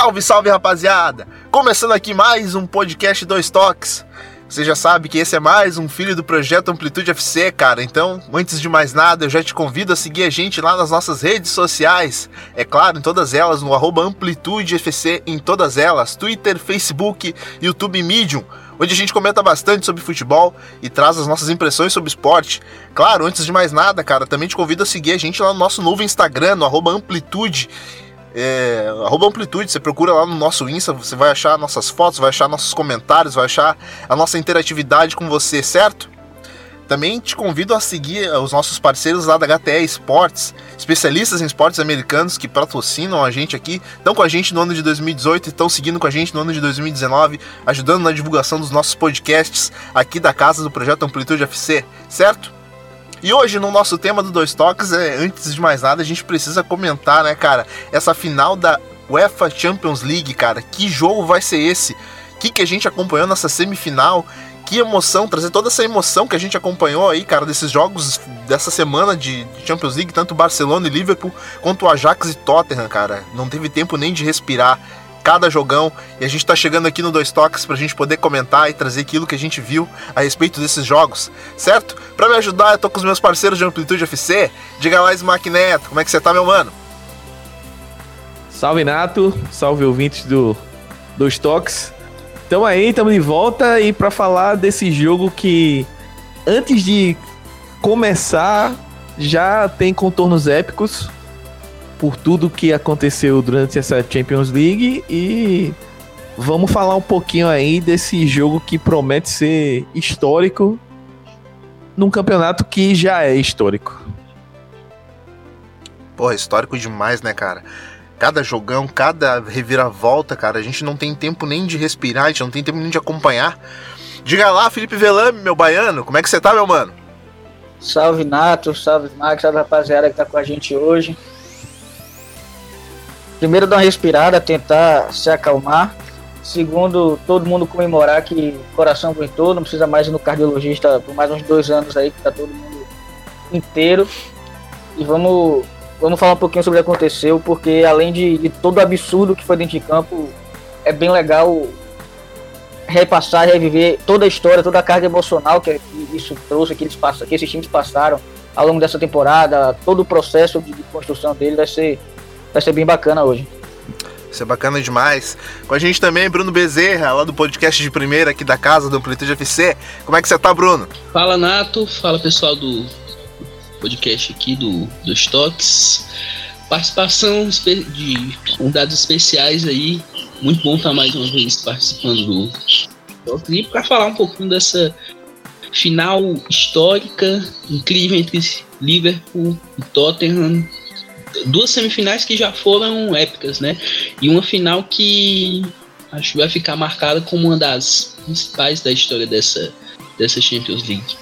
Salve, salve rapaziada! Começando aqui mais um podcast Dois Toques. Você já sabe que esse é mais um filho do projeto Amplitude FC, cara. Então, antes de mais nada, eu já te convido a seguir a gente lá nas nossas redes sociais. É claro, em todas elas, no arroba Amplitude FC, em todas elas: Twitter, Facebook, YouTube Medium onde a gente comenta bastante sobre futebol e traz as nossas impressões sobre esporte. Claro, antes de mais nada, cara, também te convido a seguir a gente lá no nosso novo Instagram, no Amplitude. É, arroba Amplitude, você procura lá no nosso Insta, você vai achar nossas fotos, vai achar nossos comentários, vai achar a nossa interatividade com você, certo? Também te convido a seguir eh, os nossos parceiros lá da HTE Esportes, especialistas em esportes americanos que patrocinam a gente aqui, estão com a gente no ano de 2018 e estão seguindo com a gente no ano de 2019, ajudando na divulgação dos nossos podcasts aqui da casa do projeto Amplitude FC, certo? E hoje, no nosso tema do Dois Toques, é, antes de mais nada, a gente precisa comentar, né, cara, essa final da UEFA Champions League, cara. Que jogo vai ser esse? O que, que a gente acompanhou nessa semifinal? que emoção, trazer toda essa emoção que a gente acompanhou aí, cara, desses jogos dessa semana de Champions League, tanto Barcelona e Liverpool, quanto Ajax e Tottenham, cara. Não teve tempo nem de respirar cada jogão e a gente tá chegando aqui no Dois Toques pra gente poder comentar e trazer aquilo que a gente viu a respeito desses jogos, certo? Para me ajudar, eu tô com os meus parceiros de Amplitude FC. Diga lá, Smack Neto, como é que você tá, meu mano? Salve Nato, salve ouvintes do Dois Toques. Então aí, estamos de volta e para falar desse jogo que antes de começar já tem contornos épicos por tudo que aconteceu durante essa Champions League e vamos falar um pouquinho aí desse jogo que promete ser histórico num campeonato que já é histórico. Porra, histórico demais, né, cara? cada jogão, cada reviravolta, cara, a gente não tem tempo nem de respirar, a gente não tem tempo nem de acompanhar. Diga lá, Felipe Velame, meu baiano, como é que você tá, meu mano? Salve Nato, salve Max, salve rapaziada que tá com a gente hoje. Primeiro dar uma respirada, tentar se acalmar. Segundo, todo mundo comemorar que o coração aguentou, não precisa mais ir no cardiologista por mais uns dois anos aí, que tá todo mundo inteiro. E vamos vamos falar um pouquinho sobre o que aconteceu, porque além de, de todo o absurdo que foi dentro de campo, é bem legal repassar, reviver toda a história, toda a carga emocional que isso trouxe, que, eles passam, que esses times passaram ao longo dessa temporada, todo o processo de, de construção dele vai ser, vai ser bem bacana hoje. Isso é bacana demais. Com a gente também, Bruno Bezerra, lá do podcast de primeira aqui da casa do Amplitude FC. Como é que você tá, Bruno? Fala, Nato. Fala, pessoal do podcast aqui do, dos Toques. Participação de convidados especiais aí. Muito bom estar mais uma vez participando do e para falar um pouquinho dessa final histórica, incrível entre Liverpool e Tottenham. Duas semifinais que já foram épicas, né? E uma final que acho que vai ficar marcada como uma das principais da história dessa, dessa Champions League.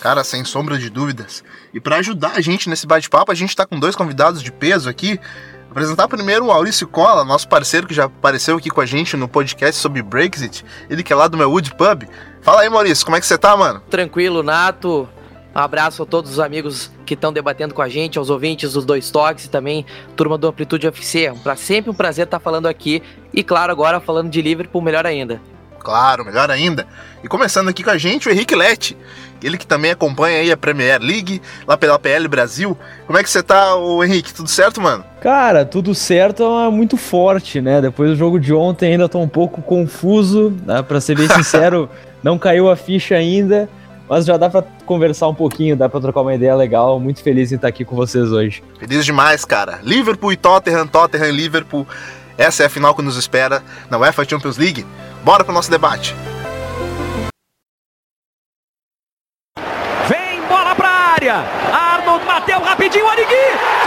Cara, sem sombra de dúvidas. E para ajudar a gente nesse bate-papo, a gente está com dois convidados de peso aqui. Vou apresentar primeiro o Maurício Cola, nosso parceiro que já apareceu aqui com a gente no podcast sobre Brexit. Ele que é lá do meu Wood Pub. Fala aí, Maurício, como é que você tá, mano? Tranquilo, Nato. Um abraço a todos os amigos que estão debatendo com a gente, aos ouvintes dos dois toques e também turma do Amplitude UFC. É sempre um prazer estar falando aqui e, claro, agora falando de Liverpool, melhor ainda. Claro, melhor ainda. E começando aqui com a gente, o Henrique Lete. Ele que também acompanha aí a Premier League, lá pela PL Brasil. Como é que você tá, o Henrique? Tudo certo, mano? Cara, tudo certo é muito forte, né? Depois do jogo de ontem ainda tô um pouco confuso, né? Pra ser bem sincero, não caiu a ficha ainda. Mas já dá pra conversar um pouquinho, dá pra trocar uma ideia legal. Muito feliz em estar aqui com vocês hoje. Feliz demais, cara. Liverpool e Tottenham, Tottenham e Liverpool. Essa é a final que nos espera na UEFA Champions League. Bora pro nosso debate. Vem bola pra área. Arnold bateu rapidinho, Origui.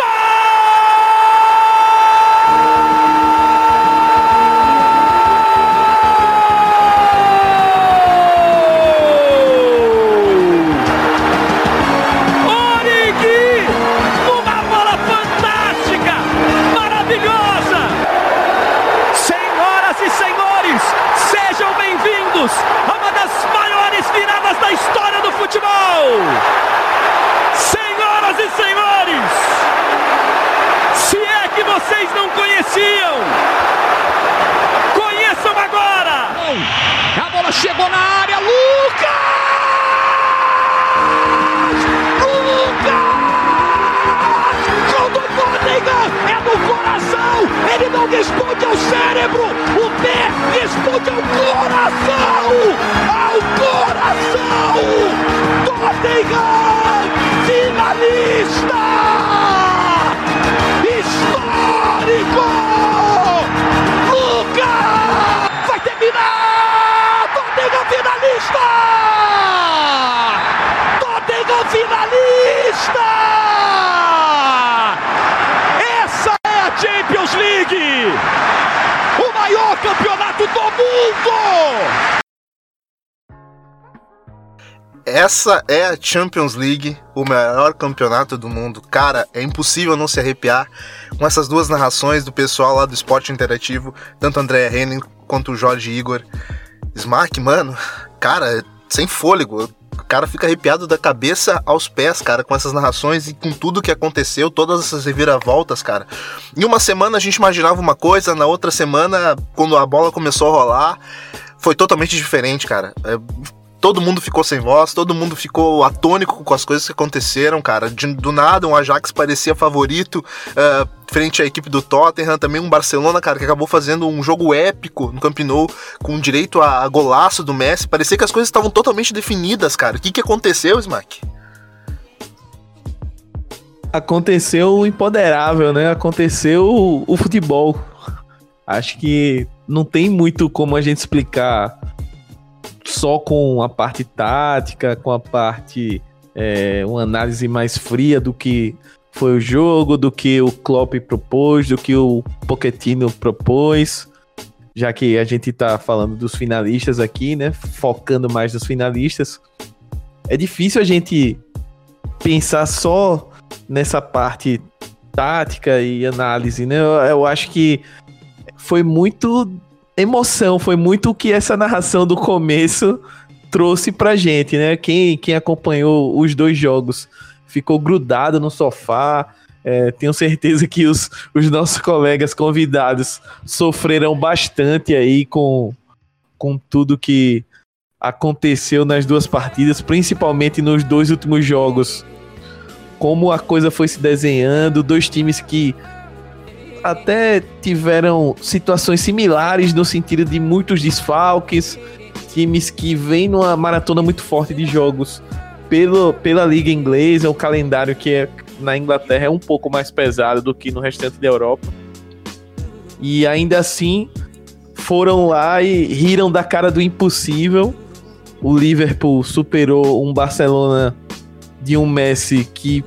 existiam. Conheçam agora. A bola chegou na área, Lucas! Lucas! É do coração. Ele não responde ao cérebro. O pé responde ao coração. Ao coração. Tottenham finalista. Histórico. Finalista! Essa é a Champions League! O maior campeonato do mundo! Essa é a Champions League, o maior campeonato do mundo. Cara, é impossível não se arrepiar com essas duas narrações do pessoal lá do esporte interativo, tanto André Henning quanto o Jorge Igor. Smack, mano, cara, sem fôlego. O cara fica arrepiado da cabeça aos pés, cara, com essas narrações e com tudo que aconteceu, todas essas reviravoltas, cara. Em uma semana a gente imaginava uma coisa, na outra semana, quando a bola começou a rolar, foi totalmente diferente, cara. É, todo mundo ficou sem voz, todo mundo ficou atônico com as coisas que aconteceram, cara. De, do nada, um Ajax parecia favorito uh, frente à equipe do Tottenham, também um Barcelona, cara, que acabou fazendo um jogo épico no Camp Nou, com direito a, a golaço do Messi. Parecia que as coisas estavam totalmente definidas, cara. O que, que aconteceu, Smack? Aconteceu o impoderável, né? Aconteceu o, o futebol. Acho que não tem muito como a gente explicar só com a parte tática, com a parte. É, uma análise mais fria do que foi o jogo, do que o Klopp propôs, do que o Pochettino propôs. Já que a gente tá falando dos finalistas aqui, né? Focando mais nos finalistas. É difícil a gente pensar só nessa parte tática e análise, né? Eu, eu acho que foi muito emoção, foi muito o que essa narração do começo trouxe pra gente, né? Quem, quem acompanhou os dois jogos ficou grudado no sofá. É, tenho certeza que os, os nossos colegas convidados sofreram bastante aí com, com tudo que aconteceu nas duas partidas, principalmente nos dois últimos jogos. Como a coisa foi se desenhando, dois times que até tiveram situações similares no sentido de muitos desfalques, times que vêm numa maratona muito forte de jogos pelo, pela liga inglesa, o calendário que é, na Inglaterra é um pouco mais pesado do que no restante da Europa. E ainda assim foram lá e riram da cara do impossível. O Liverpool superou um Barcelona de um Messi que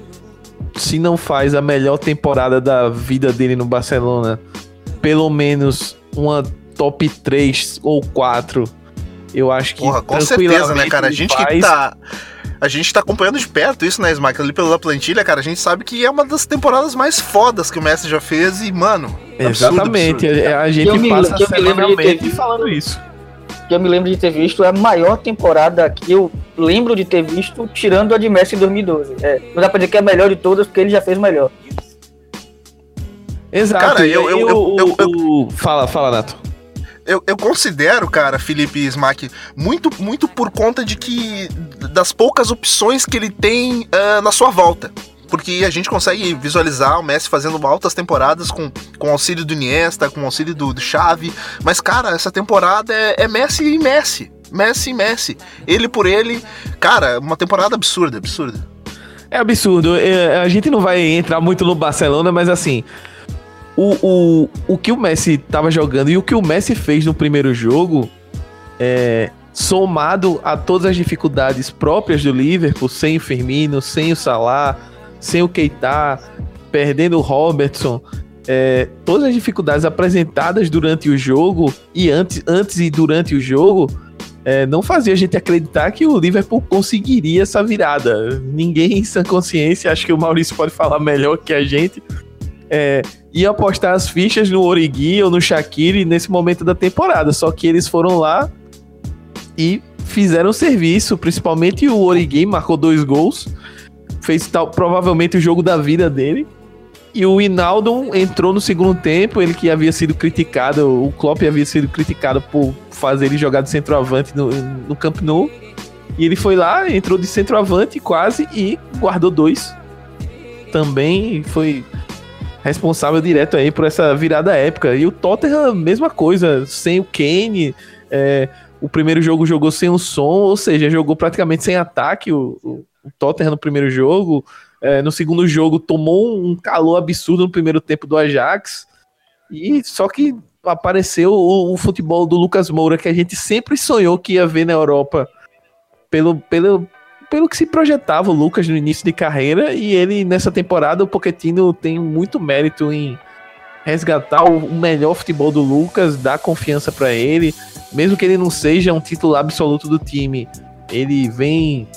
se não faz a melhor temporada da vida dele no Barcelona, pelo menos uma top 3 ou 4, eu acho que. Porra, com certeza, né, cara? A gente faz... que tá. A gente tá acompanhando de perto isso, né, Smack? Ali pela plantilha, cara, a gente sabe que é uma das temporadas mais fodas que o Messi já fez e, mano. Exatamente, absurdo, absurdo. a, gente passa semanalmente falando isso que eu me lembro de ter visto é a maior temporada que eu lembro de ter visto, tirando a de Messi em 2012. É, não dá pra dizer que é a melhor de todas, porque ele já fez melhor. Exato. Cara, eu, eu, eu, eu, eu Fala, fala, Nato. Eu, eu, considero, cara, Felipe Smack, muito, muito por conta de que. das poucas opções que ele tem uh, na sua volta porque a gente consegue visualizar o Messi fazendo altas temporadas com, com auxílio do Iniesta, com auxílio do, do Xavi, mas cara, essa temporada é, é Messi e Messi, Messi e Messi, ele por ele, cara, uma temporada absurda, absurda. É absurdo, é, a gente não vai entrar muito no Barcelona, mas assim, o, o, o que o Messi tava jogando e o que o Messi fez no primeiro jogo, é, somado a todas as dificuldades próprias do Liverpool, sem o Firmino, sem o Salah, sem o Keita, perdendo o Robertson, é, todas as dificuldades apresentadas durante o jogo e antes, antes e durante o jogo é, não fazia a gente acreditar que o Liverpool conseguiria essa virada. Ninguém em sã consciência, acho que o Maurício pode falar melhor que a gente, é, ia apostar as fichas no Origi ou no Shaqiri nesse momento da temporada. Só que eles foram lá e fizeram serviço, principalmente o Origi marcou dois gols fez tal, provavelmente o jogo da vida dele. E o Inaldo entrou no segundo tempo, ele que havia sido criticado, o Klopp havia sido criticado por fazer ele jogar de centroavante no, no Camp Nou. E ele foi lá, entrou de centroavante quase e guardou dois. Também foi responsável direto aí por essa virada épica. E o Tottenham, mesma coisa, sem o Kane, é, o primeiro jogo jogou sem o som, ou seja, jogou praticamente sem ataque o, o Tottenham no primeiro jogo. É, no segundo jogo tomou um calor absurdo no primeiro tempo do Ajax. E só que apareceu o, o, futebol do Lucas Moura que a gente sempre sonhou que ia ver na Europa pelo, pelo, pelo que se projetava o Lucas no início de carreira e ele nessa temporada o Pochettino tem muito mérito em resgatar o melhor futebol do Lucas, dar confiança para ele, mesmo que ele não seja um titular absoluto do time, ele vem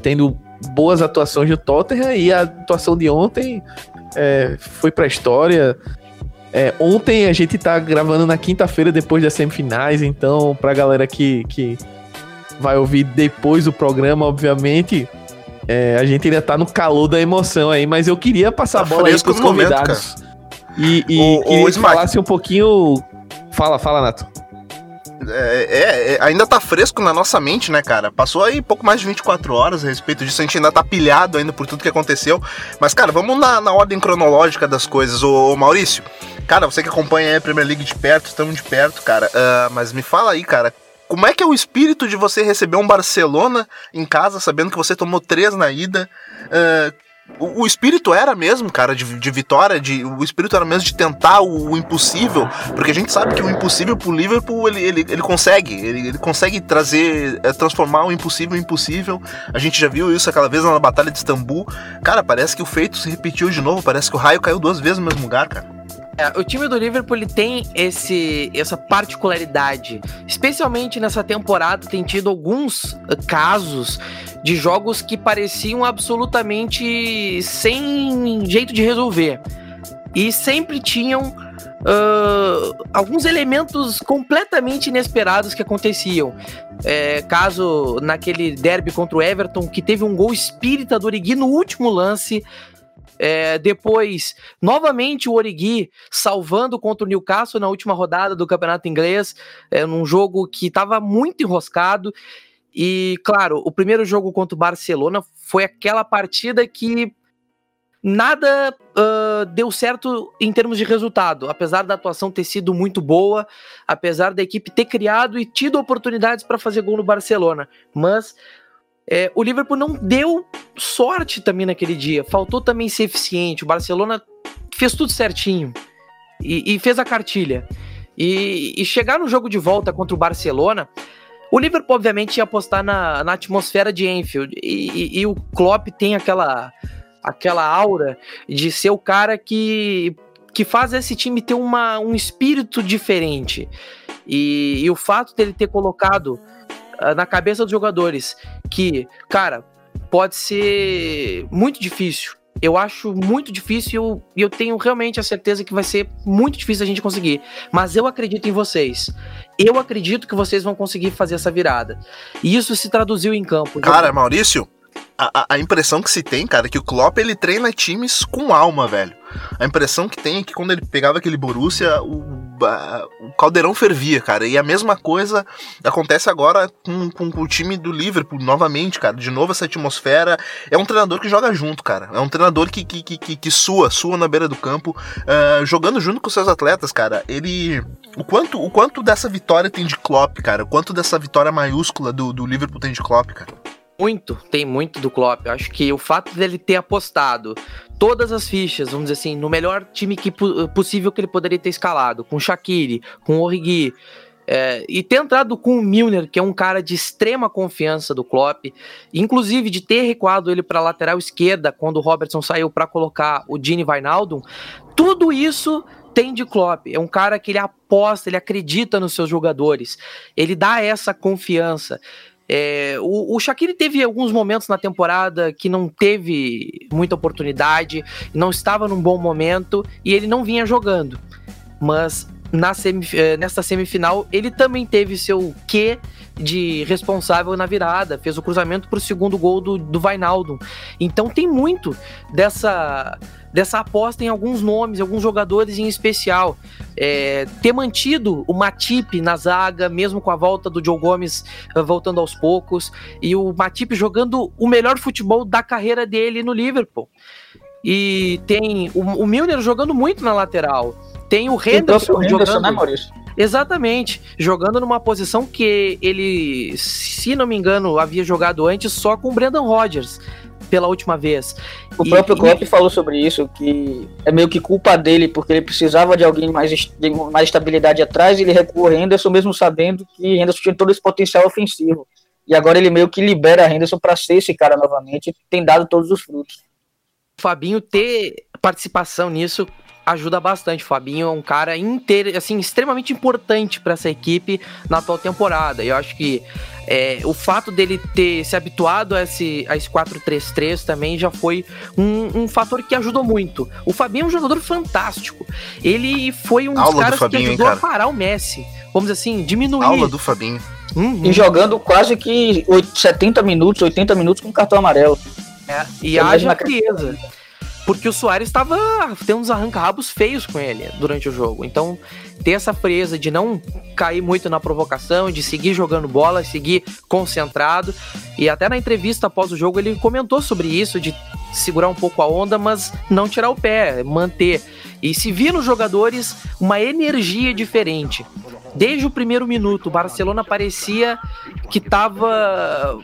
tendo boas atuações no Tottenham e a atuação de ontem é, foi para a história. É, ontem a gente tá gravando na quinta-feira depois das semifinais, então pra galera que, que vai ouvir depois do programa, obviamente, é, a gente ainda tá no calor da emoção aí, mas eu queria passar tá a bola aí pros convidados. Momento, e, e o, queria o falasse um pouquinho. Fala, fala, Nato. É, é, é, ainda tá fresco na nossa mente, né, cara? Passou aí pouco mais de 24 horas a respeito disso, a gente ainda tá pilhado ainda por tudo que aconteceu. Mas, cara, vamos na, na ordem cronológica das coisas. Ô, ô, Maurício, cara, você que acompanha a Premier League de perto, estamos de perto, cara. Uh, mas me fala aí, cara, como é que é o espírito de você receber um Barcelona em casa, sabendo que você tomou três na ida? Uh, o, o, espírito era mesmo, cara, de, de vitória, de, o espírito era mesmo de tentar o, o, impossível, porque a gente sabe que o impossível pro Liverpool ele, ele, ele consegue, ele, ele consegue trazer, é, transformar o impossível em impossível. A gente já viu isso aquela vez na Batalha de Istambul. Cara, parece que o feito se repetiu de novo, parece que o raio caiu duas vezes no mesmo lugar, cara. É, o time do Liverpool ele tem esse, essa particularidade. Especialmente nessa temporada, tem tido alguns uh, casos de jogos que pareciam absolutamente sem jeito de resolver. E sempre tinham uh, alguns elementos completamente inesperados que aconteciam. É, caso naquele derby contra o Everton, que teve um gol espírita do Origi no último lance, é, depois, novamente o Origi salvando contra o Newcastle na última rodada do campeonato inglês, é, num jogo que estava muito enroscado. E, claro, o primeiro jogo contra o Barcelona foi aquela partida que nada uh, deu certo em termos de resultado, apesar da atuação ter sido muito boa, apesar da equipe ter criado e tido oportunidades para fazer gol no Barcelona, mas é, o Liverpool não deu sorte também naquele dia. Faltou também ser eficiente. O Barcelona fez tudo certinho e, e fez a cartilha. E, e, chegar no jogo de volta contra o Barcelona, o Liverpool obviamente ia apostar na, na atmosfera de Enfield. E, e, o Klopp tem aquela, aquela aura de ser o cara que, que faz esse time ter uma, um espírito diferente. E, e o fato dele ter colocado na cabeça dos jogadores que, cara, pode ser muito difícil. Eu acho muito difícil e eu, eu tenho realmente a certeza que vai ser muito difícil a gente conseguir. Mas eu acredito em vocês. Eu acredito que vocês vão conseguir fazer essa virada. E isso se traduziu em campo. Cara, Maurício, a, a, impressão que se tem, cara, é que o Klopp ele treina times com alma, velho. A impressão que tem é que quando ele pegava aquele Borussia, o, a, o caldeirão fervia, cara. E a mesma coisa acontece agora com, com, com, o time do Liverpool, novamente, cara. De novo essa atmosfera. É um treinador que joga junto, cara. É um treinador que, que, que, que sua, sua na beira do campo, uh, jogando junto com seus atletas, cara. Ele. O quanto, o quanto dessa vitória tem de Klopp, cara? O quanto dessa vitória maiúscula do, do Liverpool tem de Klopp, cara? Muito, tem muito do Klopp. Eu acho que o fato dele ter apostado todas as fichas, vamos dizer assim, no melhor time que, possível que ele poderia ter escalado, com Shaqiri, com Origi, é, e ter entrado com o Milner, que é um cara de extrema confiança do Klopp, inclusive de ter recuado ele para lateral esquerda quando o Robertson saiu para colocar o Gini Wijnaldum, tudo isso tem de Klopp. É um cara que ele aposta, ele acredita nos seus jogadores, ele dá essa confiança. É, o, o teve alguns momentos na temporada que não teve muita oportunidade, não estava num bom momento e ele não vinha jogando. Mas na semif é, nessa semifinal ele também teve seu quê de responsável na virada, fez o cruzamento para o segundo gol do, do Vainaldo. Então tem muito dessa dessa aposta em alguns nomes, alguns jogadores em especial. É, ter mantido o Matip na zaga, mesmo com a volta do Joe Gomes uh, voltando aos poucos, e o Matip jogando o melhor futebol da carreira dele no Liverpool. E tem o, o Milner jogando muito na lateral. Tem o E o Henderson Henderson, jogando. né, Maurício? Exatamente. Jogando numa posição que ele, se não me engano, havia jogado antes só com o Brendan Rodgers pela última vez. O E- próprio e- Klopp falou sobre isso, que é meio que culpa dele, porque ele precisava de alguém mais, de mais estabilidade atrás, e ele recuou Henderson, mesmo sabendo que Henderson tinha todo esse potencial ofensivo. E agora ele meio que libera Henderson para ser esse cara novamente, e tem dado todos os frutos. o Fabinho ter participação nisso ajuda bastante. O Fabinho é um cara inteiro, assim, extremamente importante para essa equipe na atual temporada. E eu acho que é, o fato dele ter se habituado a esse, a esse 4-3-3 também já foi um, um fator que ajudou muito. O Fabinho é um jogador fantástico. Ele foi um Aula dos do caras Fabinho, que hein, ajudou a cara? parar o Messi. Vamos dizer assim, diminuir. Aula do Fabinho. Uhum. E jogando quase que oit- 70 minutos, 80 minutos com cartão amarelo. É, e É haja frieza. Porque o Soares estava tem uns arranca-rabos feios com ele durante o jogo. Então, ter essa frieza de não cair muito na provocação, de seguir jogando bola, seguir concentrado. E até na entrevista após o jogo ele comentou sobre isso, de segurar um pouco a onda, mas não tirar o pé, manter. E se via nos jogadores uma energia diferente. Desde o primeiro minuto, o Barcelona parecia que estava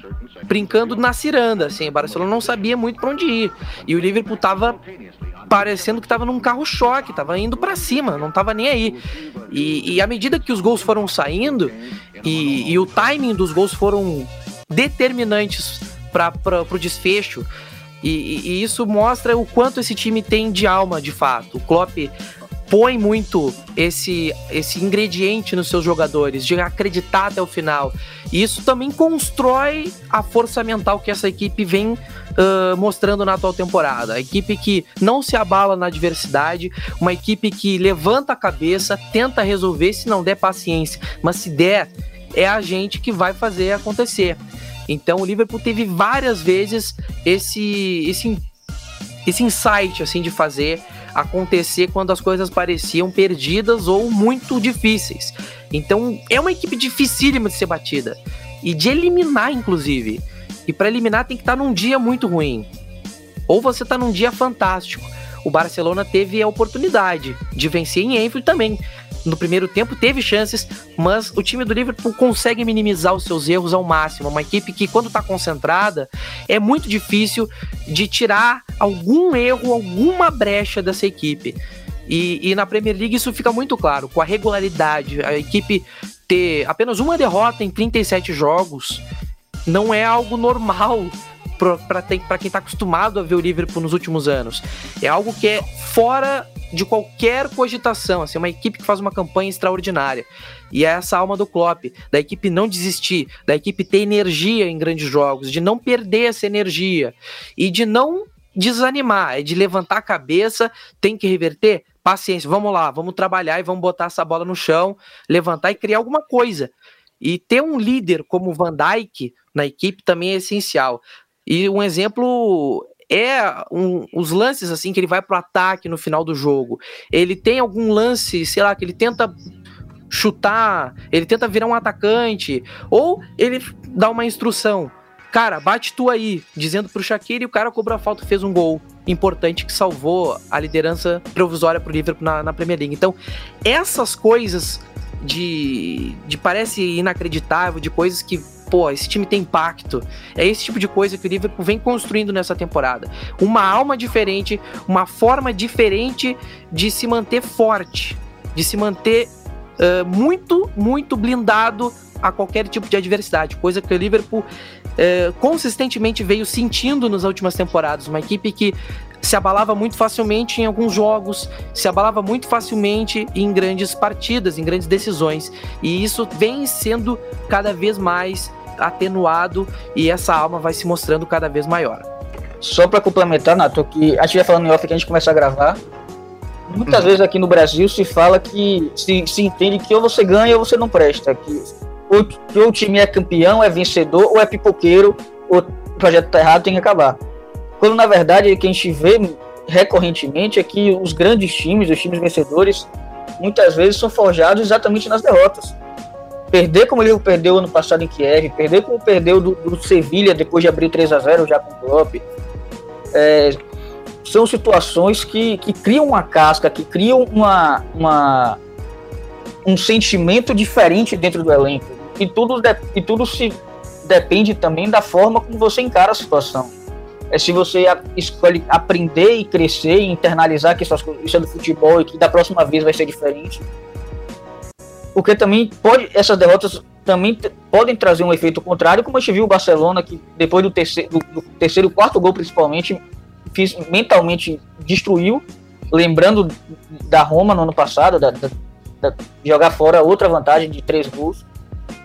brincando na ciranda, assim. O Barcelona não sabia muito para onde ir. E o Liverpool tava parecendo que tava num carro-choque, tava indo para cima, não tava nem aí. E, e à medida que os gols foram saindo e, e o timing dos gols foram determinantes para o desfecho, e, e- e isso mostra o quanto esse time tem de alma, de fato. O Klopp põe muito esse, esse ingrediente nos seus jogadores, de acreditar até o final. E isso também constrói a força mental que essa equipe vem ah, mostrando na atual temporada. A equipe que não se abala na adversidade, uma equipe que levanta a cabeça, tenta resolver, se não der paciência, mas se der, é a gente que vai fazer acontecer. Então o Liverpool teve várias vezes esse, esse, esse insight assim de fazer acontecer quando as coisas pareciam perdidas ou muito difíceis. Então é uma equipe dificílima de ser batida e de eliminar, inclusive. E para eliminar tem que estar num dia muito ruim. Ou você tá num dia fantástico. O Barcelona teve a oportunidade de vencer em Enfield também. No primeiro tempo teve chances, mas o time do Liverpool consegue minimizar os seus erros ao máximo. Uma equipe que, quando tá concentrada, é muito difícil de tirar algum erro, alguma brecha dessa equipe. E, e na Premier League isso fica muito claro, com a regularidade. A equipe ter apenas uma derrota em 37 jogos não é algo normal para quem tá acostumado a ver o Liverpool nos últimos anos. É algo que é fora de qualquer cogitação, assim, uma equipe que faz uma campanha extraordinária. E é essa alma do Klopp, da equipe não desistir, da equipe ter energia em grandes jogos, de não perder essa energia e de não desanimar, é de levantar a cabeça, tem que reverter, paciência, vamos lá, vamos trabalhar e vamos botar essa bola no chão, levantar e criar alguma coisa. E ter um líder como o Van Dijk na equipe também é essencial. E um exemplo é um- os lances assim que ele vai pro ataque no final do jogo. Ele tem algum lance, sei lá, que ele tenta chutar, ele tenta virar um atacante, ou ele dá uma instrução. Cara, bate tu aí, dizendo pro Shaqiri e o cara cobrou a falta fez um gol importante que salvou a liderança provisória pro Liverpool na, na Premier League. Então, essas coisas de, de parece inacreditável, de coisas que, pô, esse time tem impacto. É esse tipo de coisa que o Liverpool vem construindo nessa temporada. Uma alma diferente, uma forma diferente de se manter forte, de se manter ah, muito, muito blindado a qualquer tipo de adversidade, coisa que o Liverpool eh, consistentemente veio sentindo nas últimas temporadas. Uma equipe que se abalava muito facilmente em alguns jogos, se abalava muito facilmente em grandes partidas, em grandes decisões. E isso vem sendo cada vez mais atenuado e essa alma vai se mostrando cada vez maior. Só para complementar, Nato, que a gente vai falando em off que a gente começa a gravar. Muitas vezes aqui no Brasil se fala que se, se entende que ou você ganha ou você não presta. Que ou, que ou o time é campeão, é vencedor, ou é pipoqueiro, ou o projeto tá errado, tem que acabar. Quando na verdade o que a gente vê recorrentemente é que os grandes times, os times vencedores, muitas vezes são forjados exatamente nas derrotas. Perder como ele perdeu ano passado em Kiev, perder como perdeu do, do Sevilha depois de abrir 3 a 0 já com o Klopp, é, são situações que, que criam uma casca, que criam uma, uma, um sentimento diferente dentro do elenco. E tudo, de, e tudo se depende também da forma como você encara a situação. É se você escolhe aprender e crescer e internalizar que isso é do futebol e que da próxima vez vai ser diferente. Porque também pode, essas derrotas também podem trazer um efeito contrário, como a gente viu o Barcelona, que depois do terceiro, do, terceiro quarto gol principalmente, fiz, mentalmente destruiu, lembrando da Roma no ano passado, da, da, da jogar fora outra vantagem de três gols.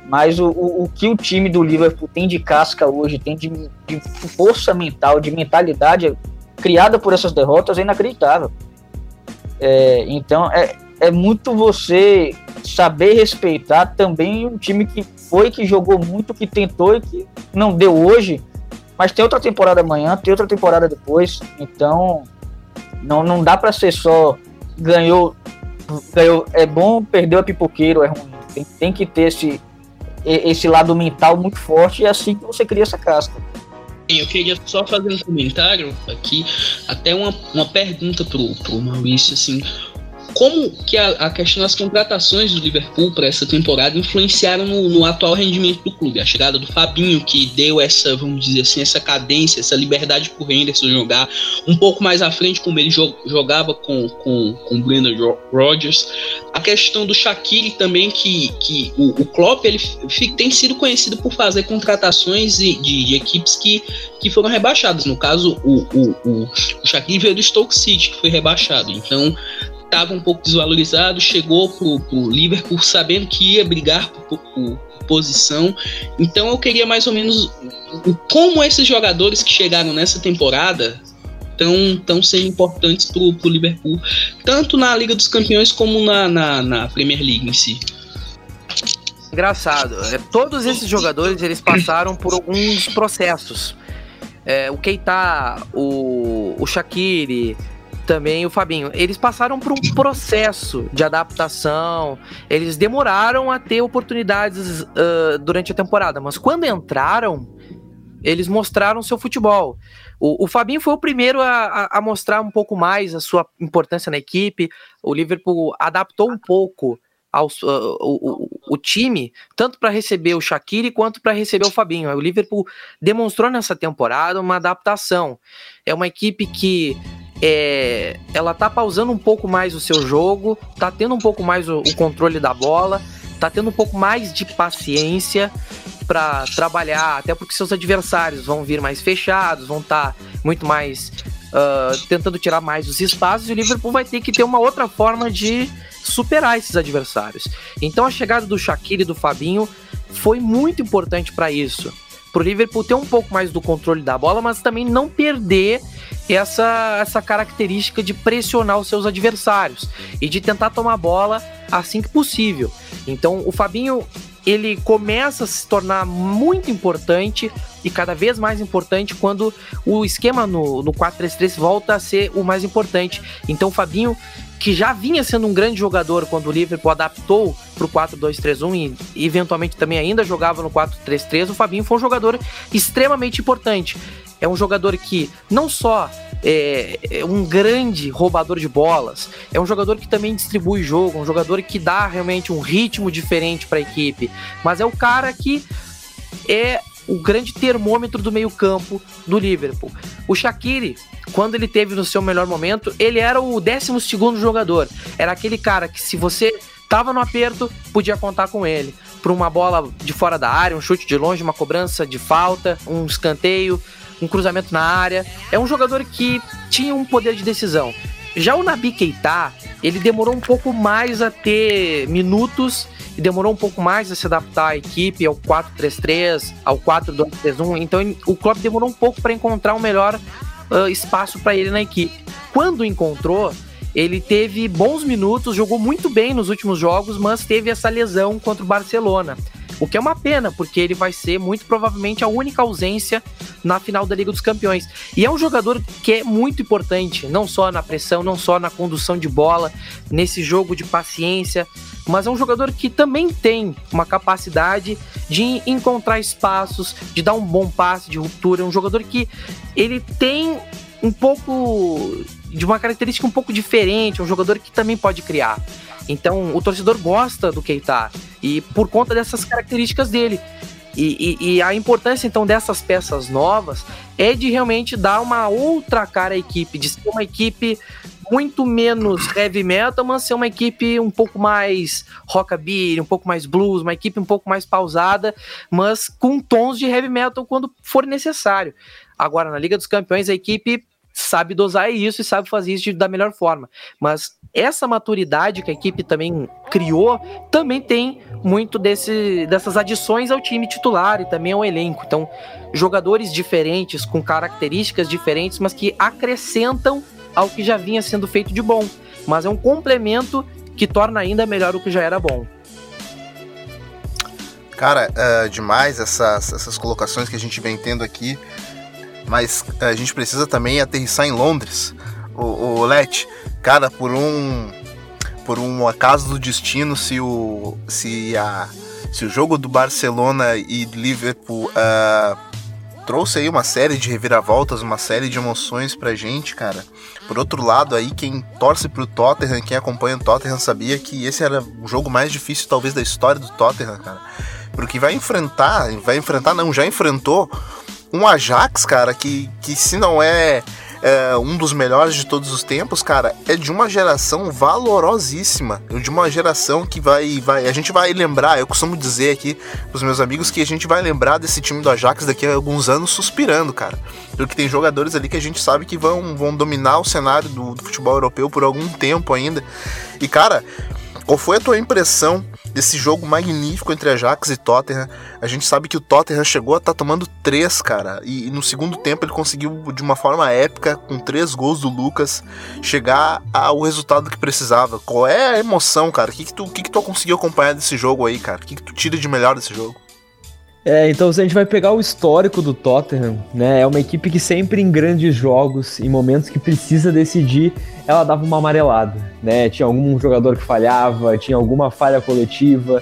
Mas o, o, o, que o time do Liverpool tem de casca hoje, tem de, de força mental, de mentalidade criada por essas derrotas é inacreditável. É, então é, é muito você saber respeitar também um time que foi, que jogou muito, que tentou e que não deu hoje, mas tem outra temporada amanhã, tem outra temporada depois, então não, não dá para ser só ganhou, ganhou, é bom, perdeu a pipoqueiro, é ruim. Tem, tem que ter esse, esse lado mental muito forte e é assim que você cria essa casca. Eu queria só fazer um comentário aqui, até uma, uma pergunta pro, pro Maurício, assim, como que a, a, questão das contratações do Liverpool para essa temporada influenciaram no, no, atual rendimento do clube. A chegada do Fabinho, que deu essa, vamos dizer assim, essa cadência, essa liberdade para o Henderson jogar um pouco mais à frente, como ele jogava com, com, com Brendan Rodgers. A questão do Shaqiri também, que, que o, o Klopp ele tem sido conhecido por fazer contratações de, de, de equipes que, que foram rebaixadas. No caso, o, o, o, o Shaqiri veio do Stoke City, que foi rebaixado. Então, estava um pouco desvalorizado, chegou pro, pro Liverpool sabendo que ia brigar por, por, posição. Então eu queria mais ou menos como esses jogadores que chegaram nessa temporada estão tão sendo importantes pro, pro Liverpool, tanto na Liga dos Campeões como na, na, na Premier League em si. Engraçado, é, todos esses jogadores eles passaram por alguns processos. É, o Keita, o, o Shaqiri, também o Fabinho, eles passaram por um processo de adaptação, eles demoraram a ter oportunidades uh, durante a temporada, mas quando entraram, eles mostraram seu futebol. O, o Fabinho foi o primeiro a, a, mostrar um pouco mais a sua importância na equipe, o Liverpool adaptou um pouco ao, uh, o, o, o, time, tanto para receber o Shaqiri quanto para receber o Fabinho. O Liverpool demonstrou nessa temporada uma adaptação. É uma equipe que é, ela tá pausando um pouco mais o seu jogo, tá tendo um pouco mais o, o controle da bola, tá tendo um pouco mais de paciência para trabalhar, até porque seus adversários vão vir mais fechados, vão estar tá muito mais uh, tentando tirar mais os espaços e o Liverpool vai ter que ter uma outra forma de superar esses adversários. Então a chegada do Shaqiri e do Fabinho foi muito importante para isso. Pro Liverpool ter um pouco mais do controle da bola, mas também não perder essa, essa característica de pressionar os seus adversários e de tentar tomar bola assim que possível. Então, o Fabinho ele começa a se tornar muito importante e cada vez mais importante quando o esquema no, no 4-3-3 volta a ser o mais importante. Então, o Fabinho que já vinha sendo um grande jogador quando o Liverpool adaptou para o 4-2-3-1 e eventualmente também ainda jogava no 4-3-3, o Fabinho foi um jogador extremamente importante. É um jogador que não só é, é, um grande roubador de bolas, é um jogador que também distribui jogo, um jogador que dá realmente um ritmo diferente para a equipe, mas é o cara que é o grande termômetro do meio-campo do Liverpool. O Shaqiri, quando ele teve no seu melhor momento, ele era o 12 segundo jogador. Era aquele cara que se você tava no aperto, podia contar com ele. Por uma bola de fora da área, um chute de longe, uma cobrança de falta, um escanteio, um cruzamento na área. É um jogador que tinha um poder de decisão. Já o Nabi Keita, ele demorou um pouco mais a ter minutos e demorou um pouco mais a se adaptar à equipe, ao 4-3-3, ao 4-2-3-1. Então o Klopp demorou um pouco para encontrar o um melhor uh, espaço para ele na equipe. Quando encontrou, ele teve bons minutos, jogou muito bem nos últimos jogos, mas teve essa lesão contra o Barcelona. O que é uma pena, porque ele vai ser muito provavelmente a única ausência na final da Liga dos Campeões. E é um jogador que é muito importante, não só na pressão, não só na condução de bola, nesse jogo de paciência, mas é um jogador que também tem uma capacidade de encontrar espaços, de dar um bom passe de ruptura. É um jogador que ele tem um pouco de uma característica um pouco diferente, um jogador que também pode criar. Então, o torcedor gosta do Keita e por conta dessas características dele. E, e, e, a importância então dessas peças novas é de realmente dar uma outra cara à equipe, de ser uma equipe muito menos heavy metal, mas ser uma equipe um pouco mais rockabilly, um pouco mais blues, uma equipe um pouco mais pausada, mas com tons de heavy metal quando for necessário. Agora, na Liga dos Campeões, a equipe sabe dosar isso e sabe fazer isso da melhor forma. Mas essa maturidade que a equipe também criou também tem muito desse, dessas adições ao time titular e também ao elenco. Então, jogadores diferentes, com características diferentes, mas que acrescentam ao que já vinha sendo feito de bom. Mas é um complemento que torna ainda melhor o que já era bom. Cara, é demais essas, essas colocações que a gente vem tendo aqui mas a gente precisa também aterrissar em Londres. O, o Let, cara, por um por um acaso do destino, se o se a se o jogo do Barcelona e Liverpool uh, trouxe aí uma série de reviravoltas, uma série de emoções pra gente, cara. Por outro lado, aí quem torce pro Tottenham, quem acompanha o Tottenham sabia que esse era o jogo mais difícil talvez da história do Tottenham, cara. Porque vai enfrentar, vai enfrentar não, já enfrentou um Ajax, cara, que, que se não é, é, um dos melhores de todos os tempos, cara, é de uma geração valorosíssima. De uma geração que vai, vai. A gente vai lembrar, eu costumo dizer aqui pros meus amigos que a gente vai lembrar desse time do Ajax daqui a alguns anos suspirando, cara. Porque tem jogadores ali que a gente sabe que vão, vão dominar o cenário do, do futebol europeu por algum tempo ainda. E, cara, qual foi a tua impressão desse jogo magnífico entre Ajax e Tottenham. A gente sabe que o Tottenham chegou a estar tá tomando três, cara, e, e, no segundo tempo ele conseguiu, de uma forma épica, com três gols do Lucas, chegar ao resultado que precisava. Qual é a emoção, cara? O que, que, tu, que, que tu conseguiu acompanhar desse jogo aí, cara? O que, que tu tira de melhor desse jogo? É, então se a gente vai pegar o histórico do Tottenham, né, é uma equipe que sempre em grandes jogos, em momentos que precisa decidir, ela dava uma amarelada, né? Tinha algum jogador que falhava, tinha alguma falha coletiva.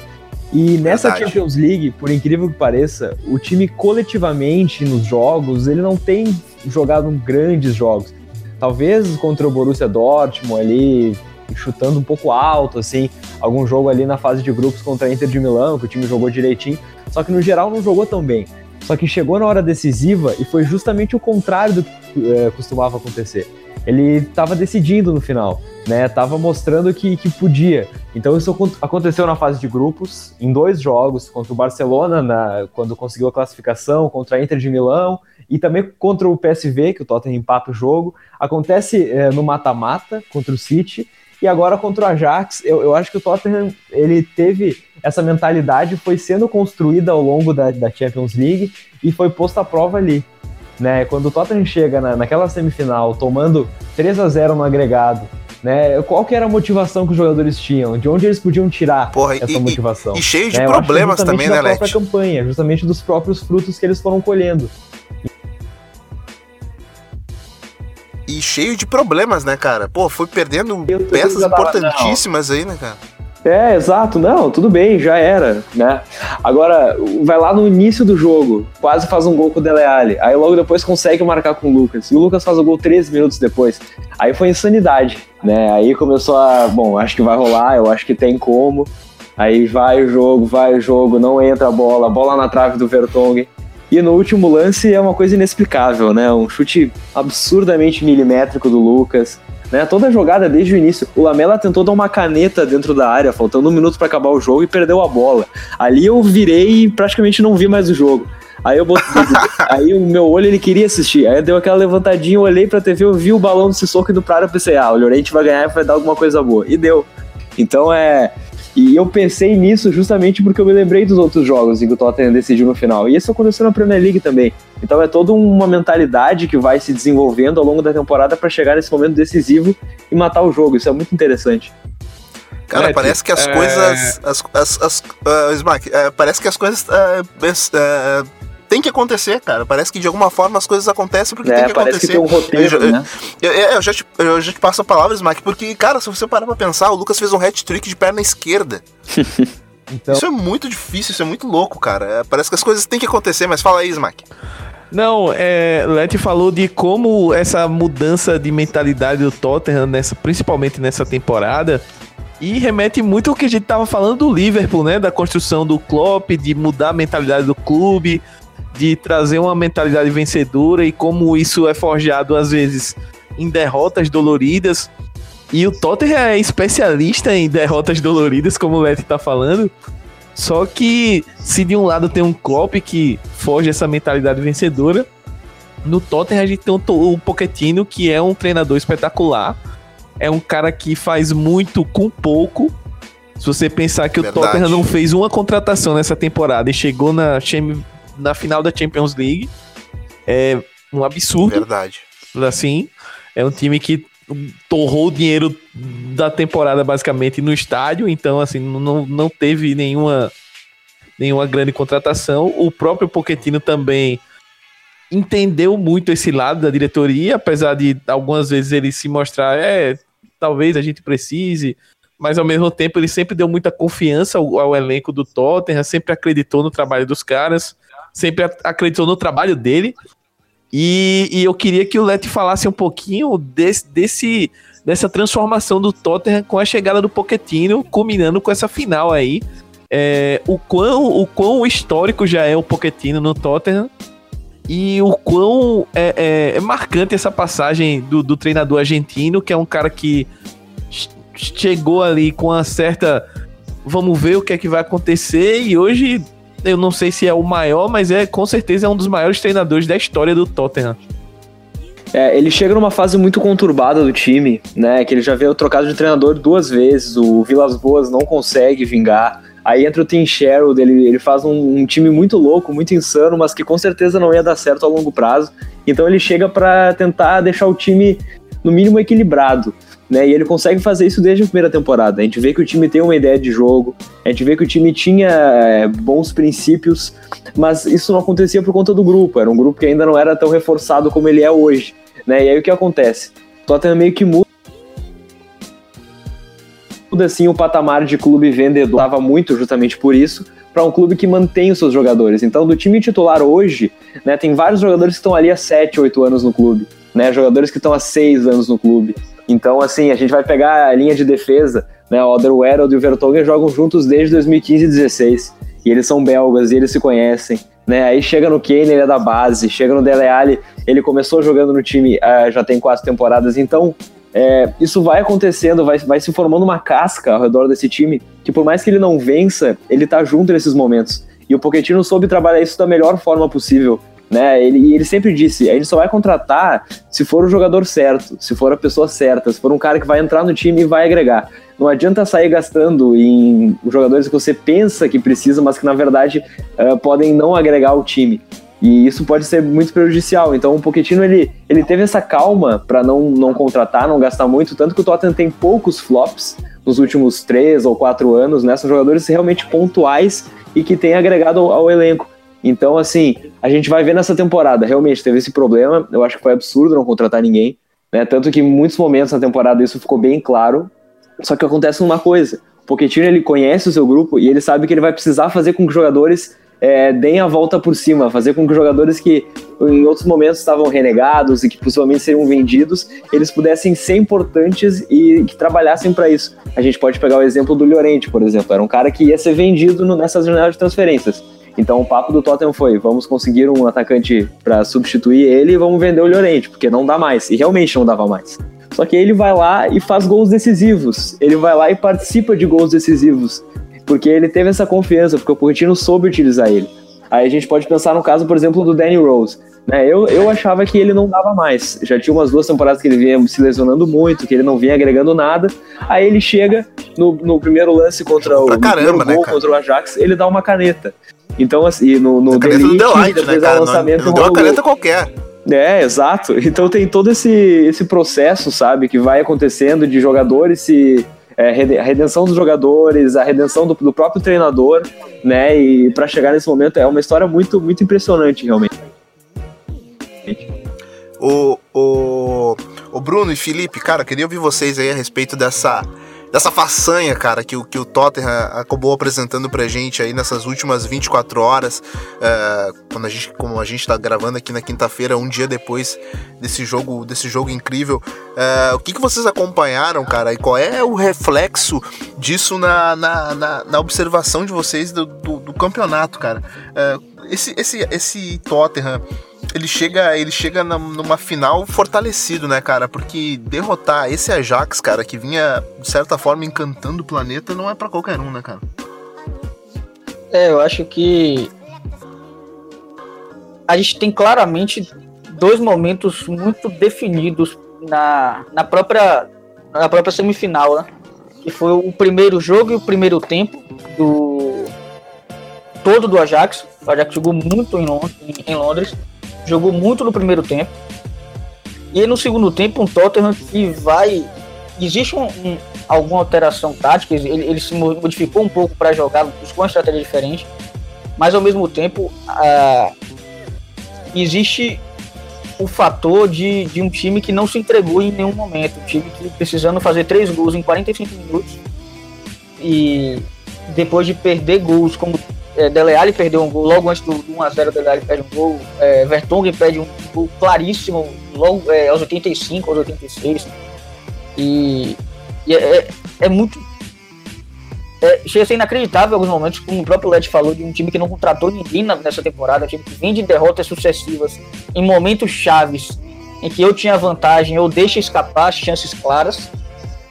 E nessa Verdade. Champions League, por incrível que pareça, o time coletivamente nos jogos, ele não tem jogado grandes jogos. Talvez contra o Borussia Dortmund ali, chutando um pouco alto, assim, algum jogo ali na fase de grupos contra a Inter de Milão, que o time jogou direitinho, só que no geral não jogou tão bem. Só que chegou na hora decisiva e foi justamente o contrário do que é, costumava acontecer. Ele estava decidindo no final, né? Tava mostrando que, que podia. Então isso aconteceu na fase de grupos, em dois jogos, contra o Barcelona, na, quando conseguiu a classificação, contra a Inter de Milão, e também contra o PSV, que o Tottenham empata o jogo. Acontece é, no mata-mata contra o City, e agora contra o Ajax, eu, eu acho que o Tottenham ele teve essa mentalidade, foi sendo construída ao longo da, da Champions League e foi posta à prova ali. Né? Quando o Tottenham chega na, naquela semifinal tomando 3 a 0 no agregado, né? Qual que era a motivação que os jogadores tinham? De onde eles podiam tirar Porra, essa e, motivação? E, e cheio de né? problemas também, né, Lete? própria campanha, justamente dos próprios frutos que eles foram colhendo. E cheio de problemas, né, cara? Pô, foi perdendo peças importantíssimas aí, né, cara? É, exato, não, tudo bem, já era, né? Agora, vai lá no início do jogo, quase faz um gol com o Dele Alli, aí logo depois consegue marcar com o Lucas, e o Lucas faz o gol 13 minutos depois. Aí foi insanidade, né? Aí começou a, bom, acho que vai rolar, eu acho que tem como. Aí vai o jogo, vai o jogo, não entra a bola, bola na trave do Vertonghen. E no último lance é uma coisa inexplicável, né? Um chute absurdamente milimétrico do Lucas. Né? Toda a jogada desde o início. O Lamela tentou dar uma caneta dentro da área, faltando um minuto para acabar o jogo e perdeu a bola. Ali eu virei e praticamente não vi mais o jogo. Aí eu botei, aí o meu olho ele queria assistir. Aí deu aquela levantadinha, eu olhei pra TV, eu vi o balão do Sissoko indo pra área, eu pensei, ah, o Llorente vai ganhar e vai dar alguma coisa boa. E deu. Então é, e eu pensei nisso justamente porque eu me lembrei dos outros jogos em que o Tottenham decidiu no final. E isso aconteceu na Premier League também. Então é toda uma mentalidade que vai se desenvolvendo ao longo da temporada para chegar nesse momento decisivo e matar o jogo. Isso é muito interessante. Cara, é, parece que as é... coisas. As, as, as, uh, Smack, uh, parece que as coisas uh, tem que acontecer, cara. Parece que de alguma forma as coisas acontecem porque é, tem que parece acontecer. Que tem um roteiro, eu, né? Eu, eu, eu, já te, eu já te passo a palavra, Smack, porque, cara, se você parar pra pensar, o Lucas fez um hat-trick de perna esquerda. então... Isso é muito difícil, isso é muito louco, cara. É, parece que as coisas têm que acontecer, mas fala aí, Smack. Não, é, Leti falou de como essa mudança de mentalidade do Tottenham, nessa, principalmente nessa temporada, e remete muito ao que a gente tava falando do Liverpool, né? Da construção do Klopp, de mudar a mentalidade do clube, de trazer uma mentalidade vencedora e como isso é forjado às vezes em derrotas doloridas. E o Tottenham é especialista em derrotas doloridas, como o Leti tá falando. Só que se de um lado tem um Klopp que foge essa mentalidade vencedora, no Tottenham a gente tem o, Pochettino, que é um treinador espetacular. É um cara que faz muito com pouco. Se você pensar que Verdade. o Tottenham não fez uma contratação nessa temporada e chegou na, na final da Champions League, é um absurdo. Verdade. Assim, é um time que torrou o dinheiro da temporada basicamente no estádio, então assim, não, não teve nenhuma nenhuma grande contratação. O próprio Pochettino também entendeu muito esse lado da diretoria, apesar de algumas vezes ele se mostrar, é, talvez a gente precise, mas ao mesmo tempo ele sempre deu muita confiança ao, ao elenco do Tottenham, sempre acreditou no trabalho dos caras, sempre acreditou no trabalho dele. E, e, eu queria que o Leti falasse um pouquinho desse, desse, dessa transformação do Tottenham com a chegada do Pochettino, culminando com essa final aí. É, o, quão, o quão histórico já é o Pochettino no Tottenham e o quão é, é, é marcante essa passagem do, do, treinador argentino, que é um cara que chegou ali com uma certa. Vamos ver o que é que vai acontecer, e hoje eu não sei se é o maior, mas é com certeza é um dos maiores treinadores da história do Tottenham. É, ele chega numa fase muito conturbada do time, né? Que ele já veio trocado de treinador duas vezes, o Vilas Boas não consegue vingar. Aí entra o Tim Sherwood, ele, ele faz um, um, time muito louco, muito insano, mas que com certeza não ia dar certo a longo prazo. Então ele chega para tentar deixar o time no mínimo equilibrado né? E ele consegue fazer isso desde a primeira temporada. A gente vê que o time tem uma ideia de jogo, a gente vê que o time tinha é, bons princípios, mas isso não acontecia por conta do grupo. Era um grupo que ainda não era tão reforçado como ele é hoje, né? E aí o que acontece? O Tottenham meio que muda assim o patamar de clube vendedor. Tava muito justamente por isso para um clube que mantém os seus jogadores. Então, do time titular hoje, né, tem vários jogadores que estão ali há 7, 8 anos no clube, né? Jogadores que estão há 6 anos no clube. Então, assim, a gente vai pegar a linha de defesa, né? O Alderweireld e o Vertonghen jogam juntos desde 2015 e 2016. E eles são belgas e eles se conhecem. Né? Aí chega no Kane, ele é da base. Chega no Dele Alli, ele começou jogando no time, uh, já tem quatro temporadas. Então, é, isso vai acontecendo, vai, vai se formando uma casca ao redor desse time, que por mais que ele não vença, ele tá junto nesses momentos. E o Pochettino soube trabalhar isso da melhor forma possível né? Ele, ele sempre disse: a gente só vai contratar se for o jogador certo, se for a pessoa certa, se for um cara que vai entrar no time e vai agregar. Não adianta sair gastando em jogadores que você pensa que precisa, mas que na verdade uh, podem não agregar o time. E isso pode ser muito prejudicial. Então o Pochettino ele, ele teve essa calma para não, não contratar, não gastar muito, tanto que o Tottenham tem poucos flops nos últimos três ou quatro anos, né? São jogadores realmente pontuais e que têm agregado ao, ao elenco. Então, assim, a gente vai ver nessa temporada. Realmente teve esse problema. Eu acho que foi absurdo não contratar ninguém. Né? Tanto que em muitos momentos na temporada isso ficou bem claro. Só que acontece uma coisa: o Pochettino ele conhece o seu grupo e ele sabe que ele vai precisar fazer com que jogadores é, deem a volta por cima, fazer com que jogadores que em outros momentos estavam renegados e que possivelmente seriam vendidos, eles pudessem ser importantes e que trabalhassem para isso. A gente pode pegar o exemplo do Llorente, por exemplo, era um cara que ia ser vendido nessas janelas de transferências. Então o papo do Tottenham foi: vamos conseguir um atacante para substituir ele e vamos vender o Llorente, porque não dá mais. E realmente não dava mais. Só que ele vai lá e faz gols decisivos. Ele vai lá e participa de gols decisivos. Porque ele teve essa confiança, porque o Pochettino soube utilizar ele. Aí a gente pode pensar no caso, por exemplo, do Danny Rose. Né, eu, eu achava que ele não dava mais. Já tinha umas duas temporadas que ele vinha se lesionando muito, que ele não vinha agregando nada. Aí ele chega no, no primeiro lance contra o, caramba, né, gol contra o Ajax, ele dá uma caneta. Então, assim, no, no Delete, no Delight, depois né, cara? lançamento... Não, não deu uma caneta qualquer. É, exato. Então tem todo esse, esse processo, sabe, que vai acontecendo de jogadores se... É, a redenção dos jogadores, a redenção do, do próprio treinador, né? E para chegar nesse momento é uma história muito, muito impressionante, realmente. O, o, o Bruno e Felipe, cara, queria ouvir vocês aí a respeito dessa dessa façanha, cara, que, o- que o Tottenham acabou apresentando pra gente aí nessas últimas 24 horas, é, quando a gente, como a gente tá gravando aqui na quinta-feira, um dia depois desse jogo, desse jogo incrível. É, o que, que vocês acompanharam, cara, e qual é o reflexo disso na, na, na, na observação de vocês do, do, do campeonato, cara? É, esse, esse, esse Tottenham ele chega, ele chega numa final fortalecido, né, cara? Porque derrotar esse Ajax, cara, que vinha de certa forma encantando o planeta, não é pra qualquer um, né, cara? É, eu acho que a gente tem claramente dois momentos muito definidos na, na própria na própria semifinal, né? Que foi o primeiro jogo e o primeiro tempo do todo do Ajax. O Ajax jogou muito em Londres, em Londres jogou muito no primeiro tempo. E no segundo tempo um Tottenham que vai existe um, um- alguma alteração tática, ele, ele se modificou um pouco para jogar, buscou uma estratégia diferente, mas ao mesmo tempo existe o fator de, de um time que não se entregou em nenhum momento, um time que precisando fazer três gols em 45 minutos e depois de perder gols como é, Dele Alli perdeu um gol logo antes do, do 1x0, Dele Alli perde um gol, é, Vertonghen perde um gol claríssimo logo é, aos 85, aos 86 e, e é, é- é muito é, chega a ser inacreditável em alguns momentos, como o próprio Led falou, de um time que não contratou ninguém na- nessa temporada, um time que vem de derrotas sucessivas, em momentos chaves, em que eu tinha vantagem, eu deixo escapar chances claras,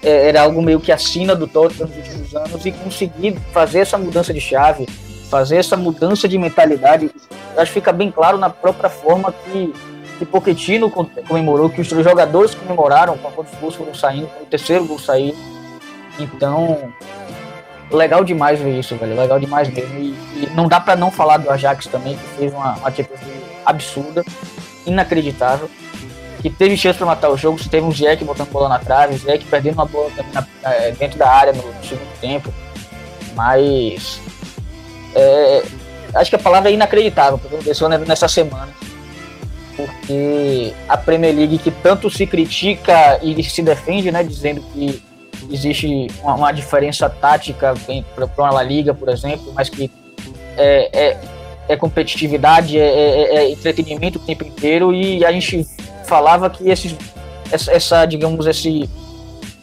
é, era algo meio que a sina do Tottenham nos últimos anos, e conseguir fazer essa mudança de chave, fazer essa mudança de mentalidade, acho que fica bem claro na própria forma que, que Pochettino com- comemorou, que os jogadores comemoraram quando os gols foram saindo, quando o terceiro gol saiu, então legal demais ver isso, velho. Legal demais mesmo. E, e não dá pra não falar do Ajax também, que fez uma, uma League absurda, inacreditável. Que teve chance pra matar o jogo, se teve um Ziyech botando bola na trave, Ziyech perdendo uma bola também na- eh, dentro da área no, no segundo tempo. Mas. É, acho que a palavra é inacreditável, porque aconteceu ne- nessa semana. Porque a Premier League, que tanto se critica e se defende, né, dizendo que existe uma, uma diferença tática para La Liga, por exemplo, mas que é, é, é competitividade, é, é- é entretenimento o tempo inteiro e a gente falava que esses, essa, essa, digamos, esse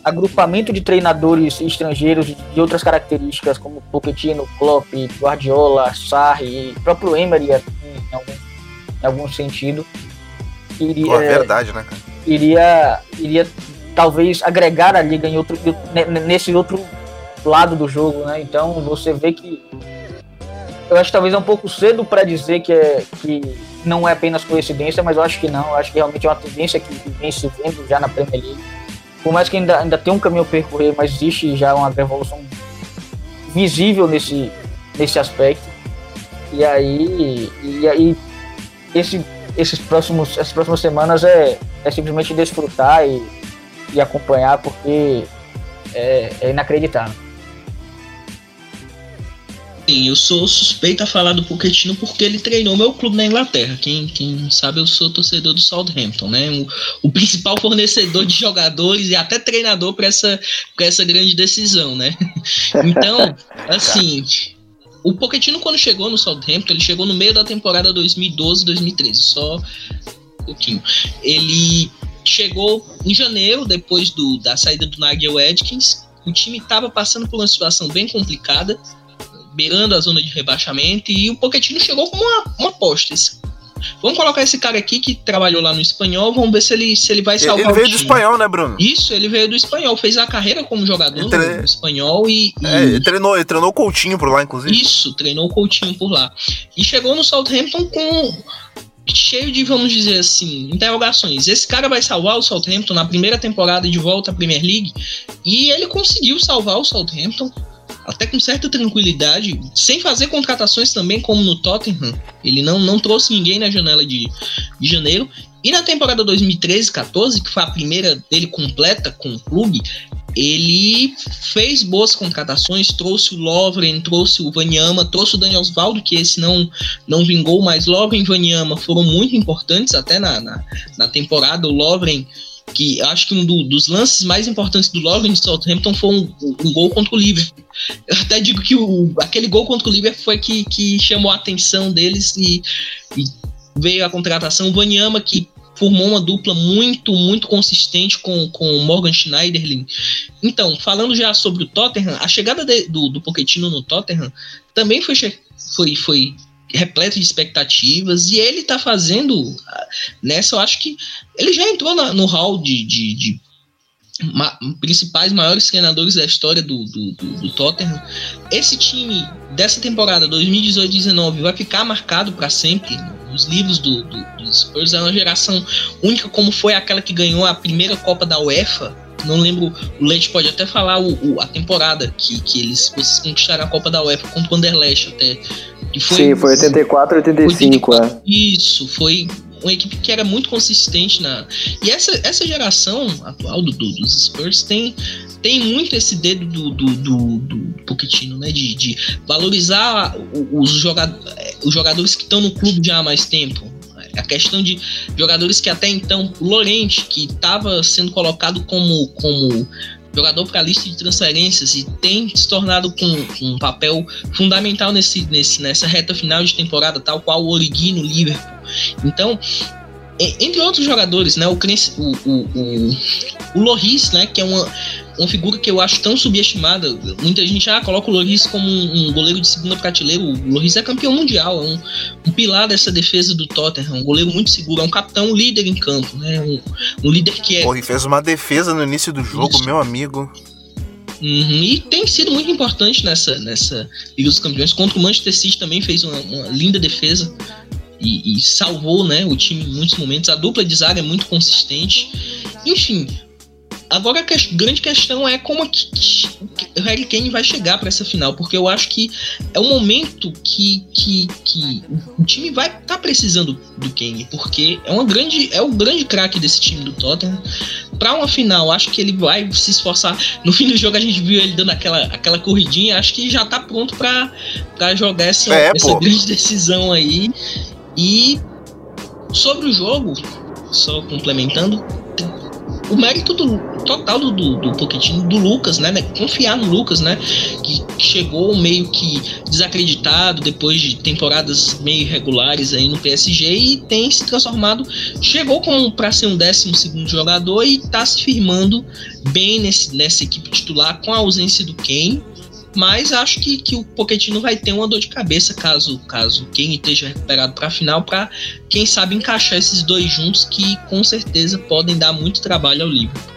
agrupamento de treinadores estrangeiros de outras características, como Pochettino, Klopp, Guardiola, Sarri próprio Emery em algum, em algum sentido, iria, Pô, é verdade, né, cara? iria, iria talvez agregar a liga em outro, ne- nesse outro lado do jogo, né? Então você vê que eu acho que talvez é um pouco cedo para dizer que, é, que não é apenas coincidência, mas eu acho que não. Eu acho que realmente é uma tendência que, que vem se vendo já na Premier League. Por mais que ainda, ainda tem um caminho a percorrer, mas existe já uma revolução visível nesse, nesse aspecto. E aí, e aí esse, esses próximos, essas próximas semanas é, é simplesmente desfrutar e, e acompanhar, porque é, é inacreditável. Sim, eu sou suspeito a falar do Pochettino porque ele treinou meu clube na Inglaterra. Quem, quem sabe, eu sou torcedor do Southampton, né? O, o principal fornecedor de jogadores e até treinador para essa, pra essa grande decisão, né? Então, assim, o Pochettino quando chegou no Southampton, ele chegou no meio da temporada 2012-2013, só um pouquinho. Ele chegou em janeiro, depois do, da saída do Nigel Edkins. O time estava passando por uma situação bem complicada beirando a zona de rebaixamento e o Pochettino chegou como uma, uma aposta. Esse- vamos colocar esse cara aqui que trabalhou lá no espanhol, vamos ver se ele, se ele vai Ele, salvar ele veio o do espanhol, né, Bruno? Isso, ele veio do espanhol, fez a carreira como jogador Ele tre- no espanhol e, e- É, ele treinou, ele treinou o Coutinho por lá, inclusive. isso, treinou o Coutinho por lá. E chegou no Southampton com cheio de, vamos dizer assim, interrogações. Esse cara vai salvar o Southampton na primeira temporada de volta à Premier League? E ele conseguiu salvar o Southampton até com certa tranquilidade, sem fazer contratações também como no Tottenham. Ele não, não trouxe ninguém na janela de, de janeiro. E na temporada 2013-14, que foi a primeira dele completa com o clube, ele fez boas contratações, trouxe o Lovren, trouxe o Vanyama, trouxe o Daniel Osvaldo, que esse não, não vingou, mas Lovren e Vanyama foram muito importantes até na, na, na temporada. O Lovren que acho que um do, dos lances mais importantes do Logan de Southampton foi um, um, gol contra o Liverpool. Eu até digo que o, aquele gol contra o Liverpool foi que, que chamou a atenção deles e, e veio a contratação. O Vanyama, que formou uma dupla muito, muito consistente com, com o Morgan Schneiderlin. Então, falando já sobre o Tottenham, a chegada de, do, do Pochettino no Tottenham também foi, foi, foi repleto de expectativas e ele tá fazendo nessa eu acho que ele já entrou na, no hall de, de, de ma, principais maiores treinadores da história do, do, do, do Tottenham esse time dessa temporada 2018-19 vai ficar marcado para sempre nos livros do, do, do Spurs é uma geração única como foi aquela que ganhou a primeira Copa da UEFA não lembro, o Leite pode até falar o, o, a temporada que, que eles vocês conquistaram a Copa da UEFA contra o Anderlecht até. Foi, Sim, foi 84, 85, 84, é. Isso, foi uma equipe que era muito consistente na. E essa, essa geração atual do, do, dos Spurs tem, tem muito esse dedo do, do, do, do Pochettino, né? De, de valorizar os, jogadores, os jogadores que estão no clube já há mais tempo a questão de jogadores que até então, Lorente, que estava sendo colocado como, como jogador para a lista de transferências e tem se tornado com, com, um papel fundamental nesse, nesse, nessa reta final de temporada, tal qual o Origi no Liverpool. Então, entre outros jogadores, né, o, o, o, o, Loris, né, que é uma, uma figura que eu acho tão subestimada. Muita gente ah, coloca o Loris como um, um goleiro de segunda prateleira. O Loris é campeão mundial, é um, um, pilar dessa defesa do Tottenham, um goleiro muito seguro, é um capitão um líder em campo, né? Um, um líder que é. Porra, e fez uma defesa no início do jogo, Isso. meu amigo. Uhum, e tem sido muito importante nessa, nessa Liga dos Campeões. Contra o Manchester City também fez uma, uma linda defesa. E, e, salvou né, o time em muitos momentos. A dupla de zaga é muito consistente. Enfim, Agora a grande questão é como que, que o Harry Kane vai chegar para essa final, porque eu acho que é um momento que, que, que o time vai estar tá precisando do Kane, porque é uma grande é o grande craque desse time do Tottenham. Para uma final, acho que ele vai se esforçar. No fim do jogo a gente viu ele dando aquela, aquela corridinha, acho que já tá pronto para jogar essa, é, essa grande decisão aí. E sobre o jogo, só complementando, o mérito do, total do, do, do Pochettino, do Lucas, né, né, Confiar no Lucas, né? Que, chegou meio que desacreditado depois de temporadas meio irregulares aí no PSG e tem se transformado, chegou para ser um 12 segundo jogador e está se firmando bem nesse, nessa equipe titular com a ausência do Kane mas acho que, que o Pochettino vai ter uma dor de cabeça caso caso quem esteja recuperado para a final, para quem sabe encaixar esses dois juntos que com certeza podem dar muito trabalho ao Liverpool.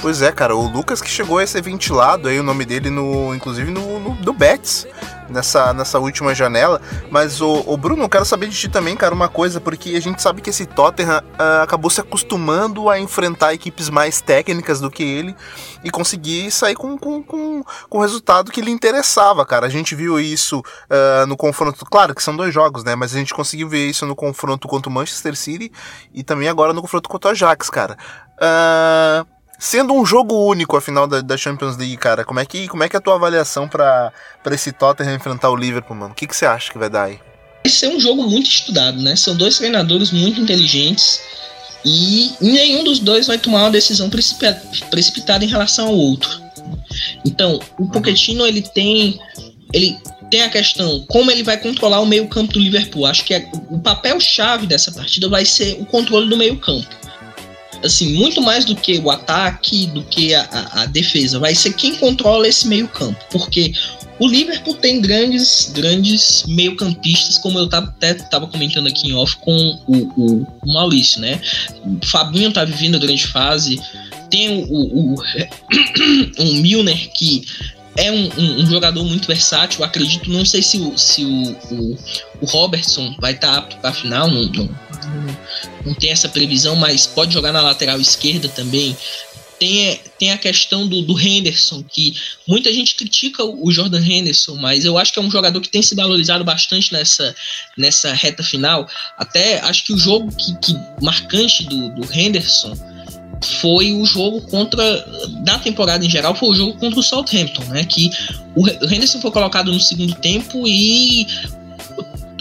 Pois é, cara, o Lucas que chegou a ser ventilado aí o nome dele no, inclusive no, no do Betis nessa, nessa última janela. Mas o, o Bruno, eu quero saber de ti também, cara, uma coisa, porque a gente sabe que esse Tottenham uh, acabou se acostumando a enfrentar equipes mais técnicas do que ele e conseguir sair com, com, com, com o resultado que lhe interessava, cara. A gente viu isso uh, no confronto, claro que são dois jogos, né? Mas a gente conseguiu ver isso no confronto contra o Manchester City e também agora no confronto contra o Ajax, cara. Uh, Sendo um jogo único a final da, da, Champions League, cara, como é que, como é, que é a tua avaliação para esse Tottenham enfrentar o Liverpool, mano? O que, que você acha que vai dar aí? Vai ser um jogo muito estudado, né? São dois treinadores muito inteligentes e nenhum dos dois vai tomar uma decisão precipitada em relação ao outro. Então, o uhum. Pochettino, ele tem ele tem a questão como ele vai controlar o meio-campo do Liverpool. Acho que é, o papel chave dessa partida vai ser o controle do meio-campo assim, muito mais do que o ataque, do que a, a, a defesa. Vai ser quem controla esse meio-campo. Porque o Liverpool tem grandes, grandes meio-campistas, como eu até estava comentando aqui em off com o, o, o, Maurício, né? O Fabinho tá vivendo a grande fase. Tem o, o, o, Milner, que é um, um, um, jogador muito versátil. Acredito, não sei se o, se o, o, o Robertson vai estar tá apto para a final, não, não, não, tem essa previsão, mas pode jogar na lateral esquerda também. Tem, tem a questão do, do Henderson, que muita gente critica o Jordan Henderson, mas eu acho que é um jogador que tem se valorizado bastante nessa, nessa reta final. Até acho que o jogo que, que marcante do, do Henderson foi o jogo contra da temporada em geral foi o jogo contra o Southampton, né? Que o Henderson foi colocado no segundo tempo e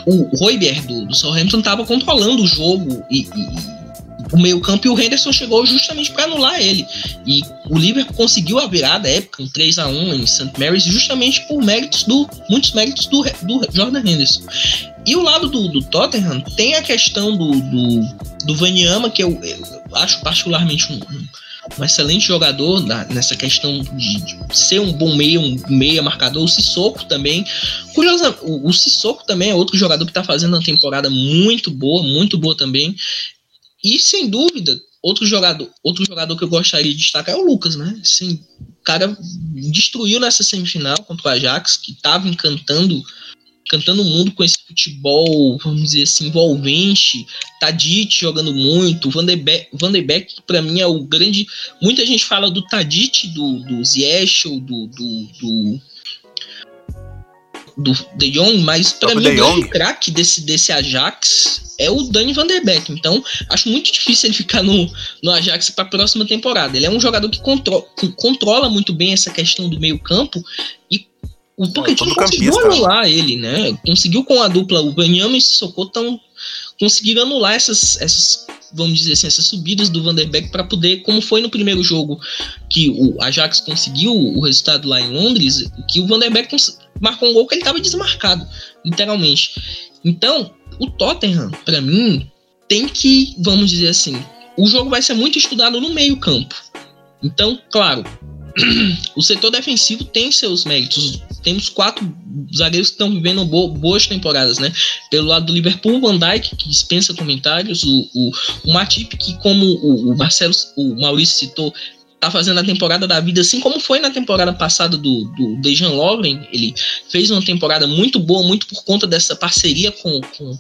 o Royber do, do Southampton estava controlando o jogo e, e, o meio-campo e o Henderson chegou justamente para anular ele. E o Liverpool conseguiu a virada época, um 3 a 1 em St. Mary's, justamente por méritos do muitos méritos do, do Jordan Henderson. E o lado do, do Tottenham tem a questão do, do, do Vanyama, que eu, eu acho particularmente um, um um excelente jogador nessa questão de, ser um bom meia, um meia marcador. O Sissoko também. Curiosa, o, o Sissoko também é outro jogador que está fazendo uma temporada muito boa, muito boa também. E sem dúvida, outro jogador, outro jogador que eu gostaria de destacar é o Lucas, né? Assim, o cara destruiu nessa semifinal contra o Ajax, que estava encantando cantando o mundo com esse futebol, vamos dizer assim, envolvente. Tadic jogando muito, Van de Beek, Beek para mim é o grande. Muita gente fala do Tadic, do, do Ziyech, do, do, do do De Jong, mas para mim o grande craque desse, desse Ajax é o Dani Van Der Beek. Então, acho muito difícil ele ficar no, no Ajax para a próxima temporada. Ele é um jogador que, contro que controla muito bem essa questão do meio-campo e o Pochettino conseguiu anular ele, né? Conseguiu com a dupla, o Banyama e o Sissoko tão conseguiram anular essas, essas, vamos dizer assim, essas subidas do Vanderbeek para poder, como foi no primeiro jogo que o Ajax conseguiu o resultado lá em Londres, que o Vanderbeek marcou um gol que ele estava desmarcado, literalmente. Então, o Tottenham, para mim, tem que, vamos dizer assim, o jogo vai ser muito estudado no meio campo. Então, claro, o setor defensivo tem seus méritos. Temos quatro zagueiros que estão vivendo bo boas temporadas, né? Pelo lado do Liverpool, Van Dijk, que dispensa comentários, o, o, o Matip, que como o, o Marcelo, o Maurício citou, tá fazendo a temporada da vida, assim como foi na temporada passada do, do Dejan Lovren. Ele fez uma temporada muito boa, muito por conta dessa parceria com, com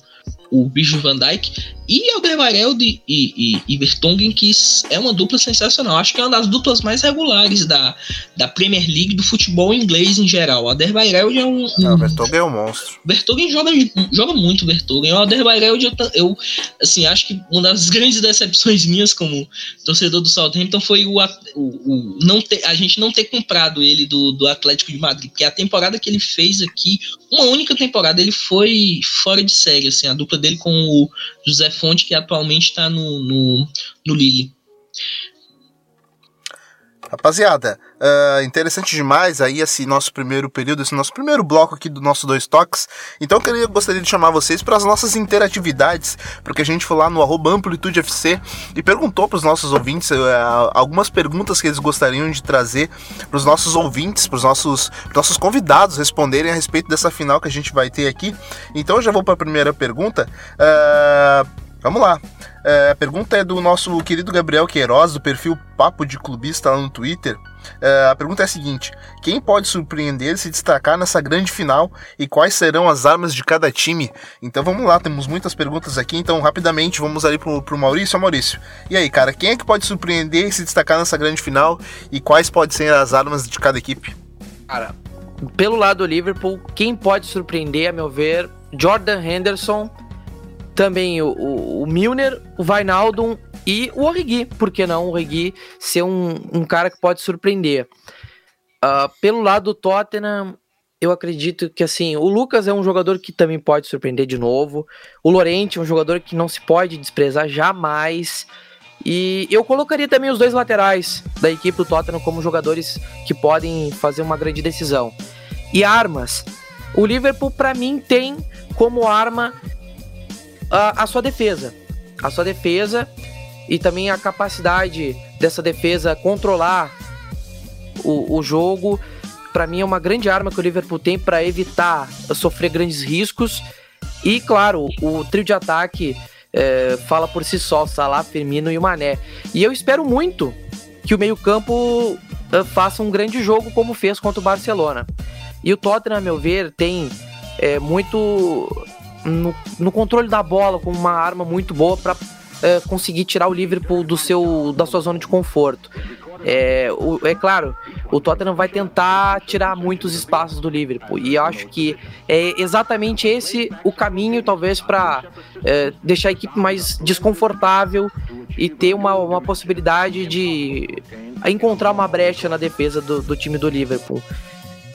o Virgil van Dijk, e Alderweireld e, e, e Vertonghen, que é uma dupla sensacional. Acho que é uma das duplas mais regulares da, da Premier League, do futebol inglês em geral. O Alderweireld é um... Não, o Vertonghen é um monstro. Vertonghen joga, joga muito, Vertonghen. O Alderweireld, eu, eu, assim, acho que uma das grandes decepções minhas como torcedor do Southampton foi o, o, o não ter, a gente não ter comprado ele do, do Atlético de Madrid, porque a temporada que ele fez aqui, uma única temporada, ele foi fora de série, assim, a dupla dele com o José Fonte, que atualmente está no, no, no Lille. Rapaziada, uh, interessante demais aí esse nosso primeiro período, esse nosso primeiro bloco aqui do nosso Dois Toques. Então eu gostaria de chamar vocês para as nossas interatividades, porque a gente foi lá no AmplitudeFC e perguntou para os nossos ouvintes uh, algumas perguntas que eles gostariam de trazer para os nossos ouvintes, para os nossos, nossos convidados responderem a respeito dessa final que a gente vai ter aqui. Então eu já vou para a primeira pergunta. Uh, Vamos lá. É, a pergunta é do nosso querido Gabriel Queiroz, do perfil Papo de Clubista lá no Twitter. É, a pergunta é a seguinte: quem pode surpreender e se destacar nessa grande final e quais serão as armas de cada time? Então vamos lá, temos muitas perguntas aqui, então rapidamente vamos ali pro, pro Maurício. Maurício, e aí, cara, quem é que pode surpreender e se destacar nessa grande final e quais podem ser as armas de cada equipe? Cara, pelo lado do Liverpool, quem pode surpreender, a meu ver, Jordan Henderson também o, o, o Milner, o Vainaldum e o Origi. Por que não o Origi ser um, um cara que pode surpreender? Uh, pelo lado do Tottenham, eu acredito que assim, o Lucas é um jogador que também pode surpreender de novo. O Lorente é um jogador que não se pode desprezar jamais. E eu colocaria também os dois laterais da equipe do Tottenham como jogadores que podem fazer uma grande decisão. E armas. O Liverpool, para mim, tem como arma a, sua defesa. A sua defesa e também a capacidade dessa defesa controlar o, o jogo. Para mim é uma grande arma que o Liverpool tem para evitar sofrer grandes riscos. E claro, o trio de ataque é, fala por si só, Salah, Firmino e o Mané. E eu espero muito que o meio-campo é, faça um grande jogo como fez contra o Barcelona. E o Tottenham, a meu ver, tem é, muito no, no controle da bola como uma arma muito boa para é, conseguir tirar o Liverpool do seu, da sua zona de conforto. É, o, é claro, o Tottenham vai tentar tirar muitos espaços do Liverpool e acho que é exatamente esse o caminho, talvez, para é, deixar a equipe mais desconfortável e ter uma, uma possibilidade de encontrar uma brecha na defesa do, do time do Liverpool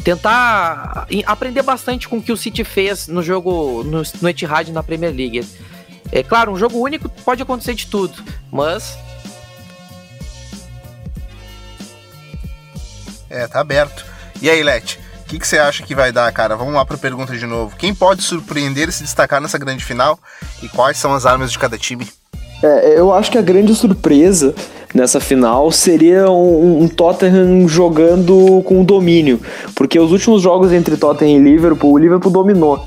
tentar aprender bastante com o que o City fez no jogo no, no Etihad na Premier League. É claro, um jogo único pode acontecer de tudo, mas É, tá aberto. E aí, Lete, o que, que você acha que vai dar, cara? Vamos lá pra pergunta de novo. Quem pode surpreender e se destacar nessa grande final? E quais são as armas de cada time? É, eu acho que a grande surpresa nessa final seria um, um, Tottenham jogando com domínio, porque os últimos jogos entre Tottenham e Liverpool, o Liverpool dominou.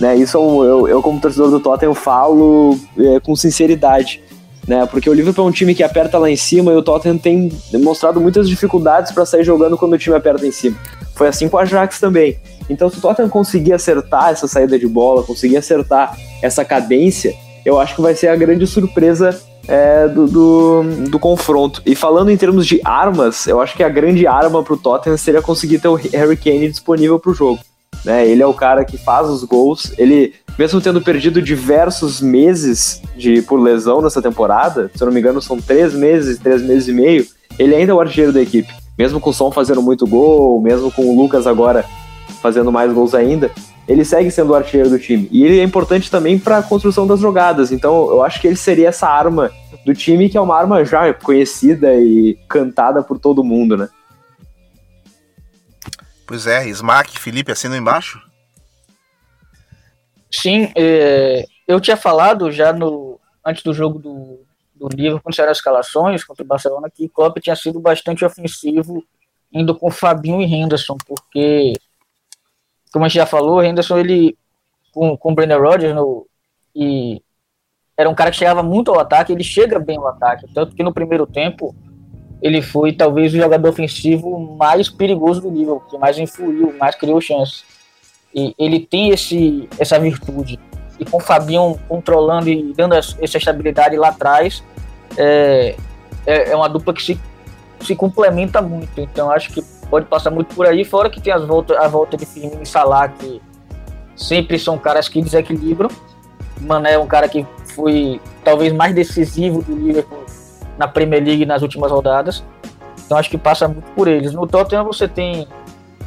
Né? Isso eu, eu, eu como torcedor do Tottenham, falo é, com sinceridade né? Porque o Liverpool é um time que aperta lá em cima e o Tottenham tem demonstrado muitas dificuldades para sair jogando quando o time aperta em cima. Foi assim com o Ajax também. Então, se o Tottenham conseguir acertar essa saída de bola, conseguir acertar essa cadência, eu acho que vai ser a grande surpresa é, do, do, do, confronto. E falando em termos de armas, eu acho que a grande arma para o Tottenham seria conseguir ter o Harry Kane disponível para o jogo. Né? Ele é o cara que faz os gols. Ele, mesmo tendo perdido diversos meses de por lesão nessa temporada, se eu não me engano, são três meses, três meses e meio, ele ainda é o artilheiro da equipe. Mesmo com o Som fazendo muito gol, mesmo com o Lucas agora fazendo mais gols ainda, ele segue sendo o artilheiro do time. E ele é importante também para a construção das jogadas. Então, eu acho que ele seria essa arma do time, que é uma arma já conhecida e cantada por todo mundo, né? Pois é, Smack, Felipe, assinam embaixo? Sim, é, eu tinha falado já no antes do jogo do, do Liverpool, quando saíram as escalações contra o Barcelona, que o Klopp tinha sido bastante ofensivo indo com Fabinho e Henderson, porque, como a gente já falou, Henderson, ele, com, com o Brendan Rodgers, no, e era um cara que chegava muito ao ataque, ele chega bem ao ataque, tanto que no primeiro tempo ele foi talvez o jogador ofensivo mais perigoso do nível, que mais influiu, mais criou chances. E ele tem esse, essa virtude. E com o Fabinho controlando e dando essa estabilidade lá atrás, é, é, é uma dupla que se, se complementa muito. Então acho que pode passar muito por aí, fora que tem as volta, a volta de Firmino e Salah, que sempre são caras que desequilibram. Mané é um cara que foi talvez mais decisivo do Liverpool na Premier League nas últimas rodadas. Então acho que passa muito por eles. No Tottenham você tem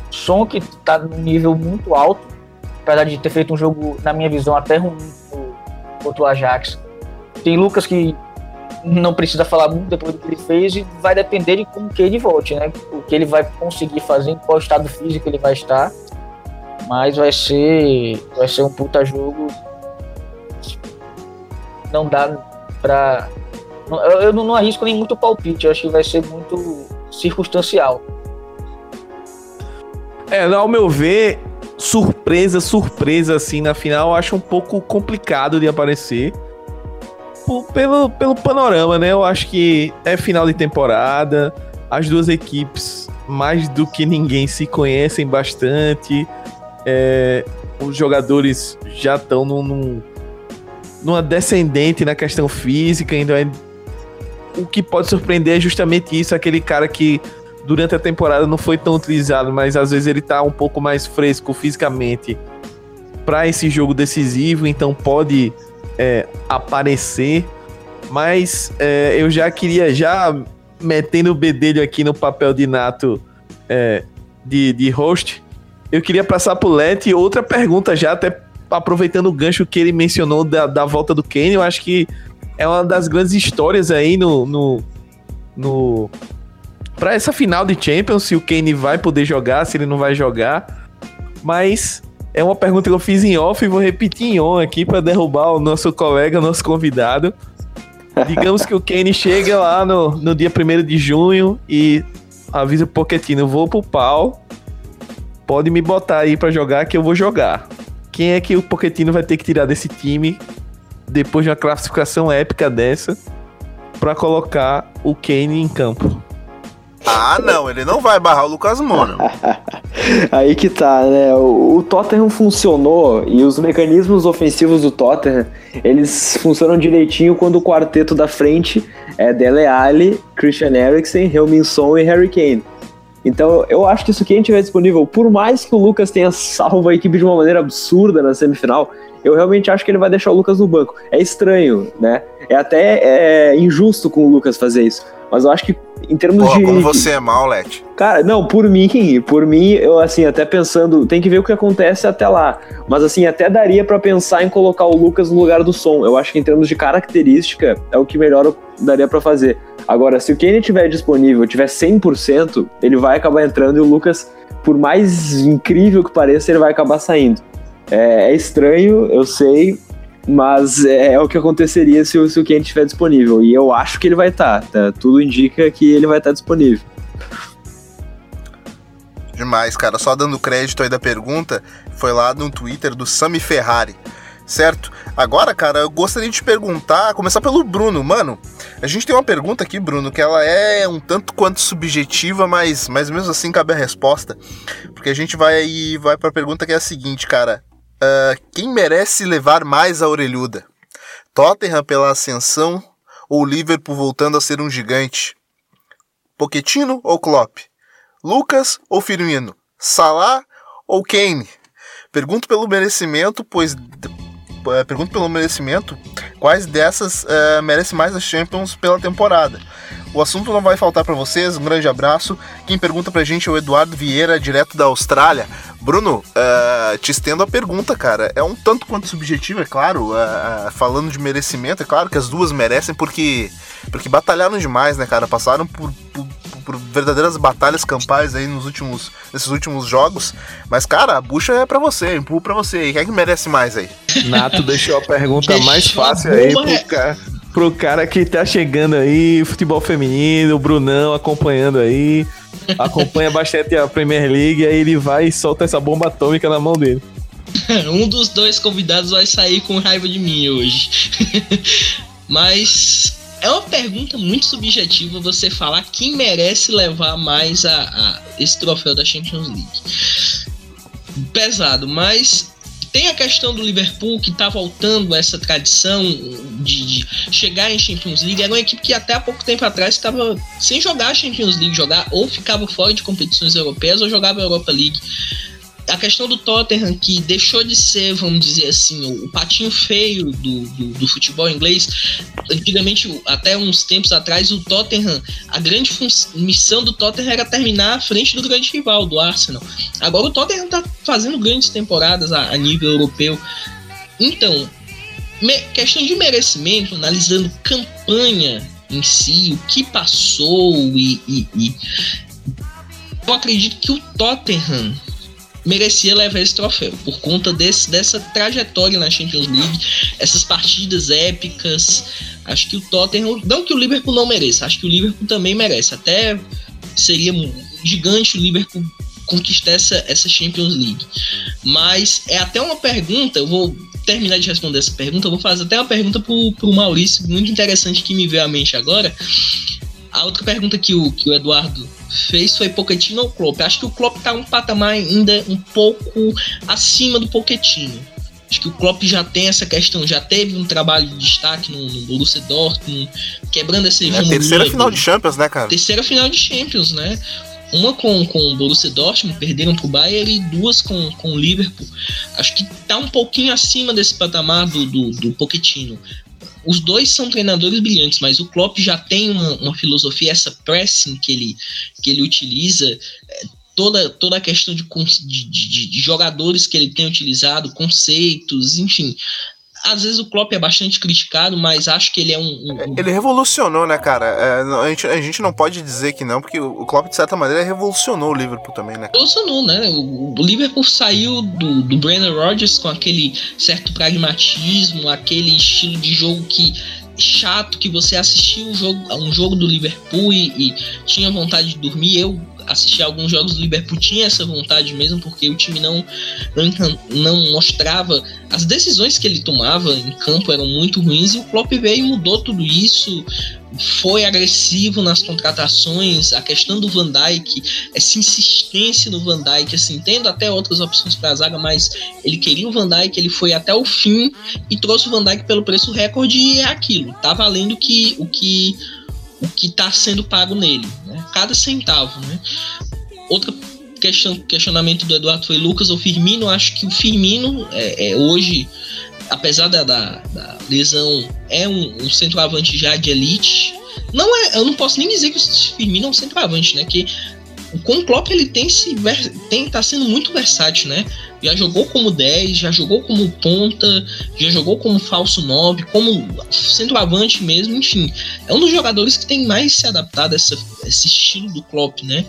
Son que está num nível muito alto, apesar de ter feito um jogo, na minha visão, até ruim contra o Ajax. Tem Lucas que não precisa falar muito depois do que ele fez e vai depender de como que ele volte, né? O que ele vai conseguir fazer, em qual estado físico ele vai estar. Mas vai ser, vai ser um puta jogo. Não dá pra eu, não arrisco nem muito palpite, eu acho que vai ser muito circunstancial. É, ao meu ver, surpresa, surpresa assim na final, eu acho um pouco complicado de aparecer. Pelo, pelo panorama, né? Eu acho que é final de temporada, as duas equipes, mais do que ninguém, se conhecem bastante. É, os jogadores já estão num, num, numa descendente na questão física, então é o que pode surpreender é justamente isso, aquele cara que durante a temporada não foi tão utilizado, mas às vezes ele tá um pouco mais fresco fisicamente para esse jogo decisivo, então pode é, aparecer. Mas é, eu já queria, já metendo o bedelho aqui no papel de Nato é, de, de host, eu queria passar pro Let outra pergunta já, até aproveitando o gancho que ele mencionou da, da volta do Kane, eu acho que é uma das grandes histórias aí no, no, no para essa final de Champions, se o Kane vai poder jogar, se ele não vai jogar. Mas é uma pergunta que eu fiz em off e vou repetir em on aqui para derrubar o nosso colega, nosso convidado. Digamos que o Kane chega lá no, no dia 1 de junho e avisa o Pochettino, vou pro pau. Pode me botar aí para jogar que eu vou jogar. Quem é que o Pochettino vai ter que tirar desse time depois de uma classificação épica dessa, para colocar o Kane em campo. Ah, não, ele não vai barrar o Lucas Moura. Aí que tá, né? O, o, Tottenham funcionou e os mecanismos ofensivos do Tottenham, eles funcionam direitinho quando o quarteto da frente é Dele Alli, Christian Eriksen, Helminson e Harry Kane. Então, eu acho que se o Kane estiver disponível, por mais que o Lucas tenha salvo a equipe de uma maneira absurda na semifinal, eu realmente acho que ele vai deixar o Lucas no banco. É estranho, né? É até é, injusto com o Lucas fazer isso. Mas eu acho que em termos Porra, de. como você é mal, Let. Cara, não, por mim, por mim, eu assim, até pensando, tem que ver o que acontece até lá. Mas assim, até daria pra pensar em colocar o Lucas no lugar do som. Eu acho que em termos de característica, é o que melhor daria pra fazer. Agora, se o Kane estiver disponível, tiver 100%, ele vai acabar entrando e o Lucas, por mais incrível que pareça, ele vai acabar saindo. É, é estranho, eu sei, mas é, é o que aconteceria se, o- se o Kane estiver disponível. E eu acho que ele vai estar, tá? Tudo indica que ele vai estar disponível. Demais, cara. Só dando crédito aí da pergunta, foi lá no Twitter do Sami Ferrari, certo? Agora, cara, eu gostaria de te perguntar, começar pelo Bruno. Mano, a gente tem uma pergunta aqui, Bruno, que ela é um tanto quanto subjetiva, mas, mas mesmo assim cabe a resposta. Porque a gente vai, vai pra pergunta que é a seguinte, cara. Ah, quem merece levar mais a orelhuda? Tottenham pela ascensão ou Liverpool voltando a ser um gigante? Pochettino ou Klopp? Lucas ou Firmino? Salah ou Kane? Pergunto pelo merecimento, pois eh, pergunto pelo merecimento, quais dessas eh, merece mais a Champions pela temporada? O assunto não vai faltar para vocês. Um grande abraço. Quem pergunta pra gente é o Eduardo Vieira, direto da Austrália. Bruno, eh, te estendo a pergunta, cara. É um tanto quanto subjetivo, é claro. eh, falando de merecimento, é claro que as duas merecem porque porque batalharam demais, né, cara? Passaram por, por, por verdadeiras batalhas campais aí nos últimos, nesses últimos jogos. Mas, cara, a bucha é pra você, empurro pra você. E quem é que merece mais aí? Nato deixou a pergunta Deixou mais fácil aí é. pro cara, pro cara que tá chegando aí, futebol feminino, o Brunão acompanhando aí, acompanha bastante a Premier League, aí ele vai e solta essa bomba atômica na mão dele. Um dos dois convidados vai sair com raiva de mim hoje. Mas é uma pergunta muito subjetiva você falar quem merece levar mais a, a esse troféu da Champions League. Pesado, mas tem a questão do Liverpool que tá voltando essa tradição de, de chegar em Champions League. Era uma equipe que até há pouco tempo atrás estava sem jogar Champions League, jogar ou ficava fora de competições europeias ou jogava Europa League a questão do Tottenham, que deixou de ser, vamos dizer assim, o, patinho feio do, do, do futebol inglês. Antigamente, até uns tempos atrás, o Tottenham, a grande missão do Tottenham era terminar à frente do grande rival, do Arsenal. Agora o Tottenham tá fazendo grandes temporadas a, a nível europeu. Então, questão de merecimento, analisando campanha em si, o que passou e- e- e eu acredito que o Tottenham merecia levar esse troféu por conta desse, dessa trajetória na Champions League, essas partidas épicas. Acho que o Tottenham, não que o Liverpool não mereça, acho que o Liverpool também merece. Até seria gigante o Liverpool conquistar essa, essa Champions League. Mas é até uma pergunta, eu vou terminar de responder essa pergunta, eu vou fazer até uma pergunta pro, pro Maurício, muito interessante que me veio à mente agora. A outra pergunta que o, que o Eduardo fez foi Pochettino ou Klopp. Acho que o Klopp tá um patamar ainda um pouco acima do Pochettino. Acho que o Klopp já tem essa questão, já teve um trabalho de destaque no, no Borussia Dortmund, quebrando essa É hegemonia terceira do- final de Champions, né, cara? terceira final de Champions, né? Uma com, com o Borussia Dortmund, perderam pro Bayern, e duas com, com o Liverpool. Acho que tá um pouquinho acima desse patamar do, do, do Pochettino. Os dois são treinadores brilhantes, mas o Klopp já tem uma, uma filosofia, essa pressing que ele, que ele utiliza, é, toda, toda a questão de, de, de- de jogadores que ele tem utilizado, conceitos, enfim. Às vezes o Klopp é bastante criticado, mas acho que ele é um- um, Ele revolucionou, né, cara? É, a, gente, a gente não pode dizer que não, porque o Klopp, de certa maneira, revolucionou o Liverpool também, né? Revolucionou, né? O, o Liverpool saiu do, do Brendan Rodgers com aquele certo pragmatismo, aquele estilo de jogo que chato que você assistia um jogo, um jogo do Liverpool e, e tinha vontade de dormir. Eu assisti a alguns jogos do Liverpool, tinha essa vontade mesmo, porque o time não, não, não mostrava. As decisões que ele tomava em campo eram muito ruins e o Klopp veio e mudou tudo isso. Foi agressivo nas contratações, a questão do Van Dijk, essa insistência no Van Dijk, assim, tendo até outras opções para a zaga, mas ele queria o Van Dijk, ele foi até o fim e trouxe o Van Dijk pelo preço recorde e é aquilo, tá valendo que, o que o que tá sendo pago nele, né? Cada centavo, né? Outra questão, questionamento do Eduardo foi Lucas ou Firmino, acho que o Firmino é, é hoje apesar da, da, da lesão, é um, um centroavante já de elite. não é, eu não posso nem dizer que o Firmino é um centroavante, né? Que com o Klopp ele tem se tem tá sendo muito versátil, né? Já jogou como 10, já jogou como ponta, já jogou como falso 9, como centroavante mesmo, enfim. É um dos jogadores que tem mais se adaptado a, essa, esse estilo do Klopp, né?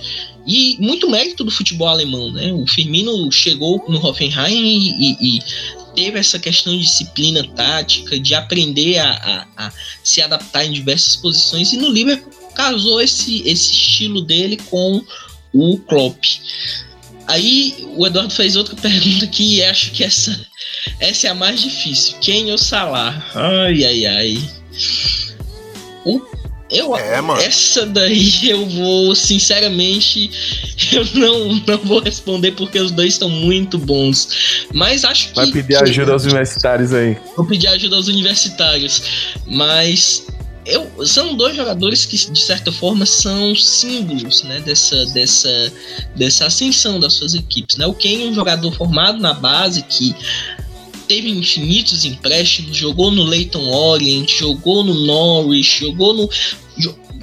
E muito mérito do futebol alemão, né? O Firmino chegou no Hoffenheim e, e, e teve essa questão de disciplina tática, de aprender a, a, a, se adaptar em diversas posições, e no Liverpool casou esse, esse estilo dele com o Klopp. Aí o Eduardo fez outra pergunta que acho que essa, essa é a mais difícil. Quem ou Salah? Ai, ai, ai. O, eu, é, essa daí eu vou, sinceramente, eu não, não vou responder porque os dois estão muito bons. Mas acho que. Vai pedir ajuda aos universitários aí. Vou pedir ajuda aos universitários. Mas eu, são dois jogadores que, de certa forma, são símbolos né, dessa, dessa, dessa ascensão das suas equipes. Né? O Kane é um jogador formado na base que teve infinitos empréstimos, jogou no Leighton Orient, jogou no Norwich, jogou no.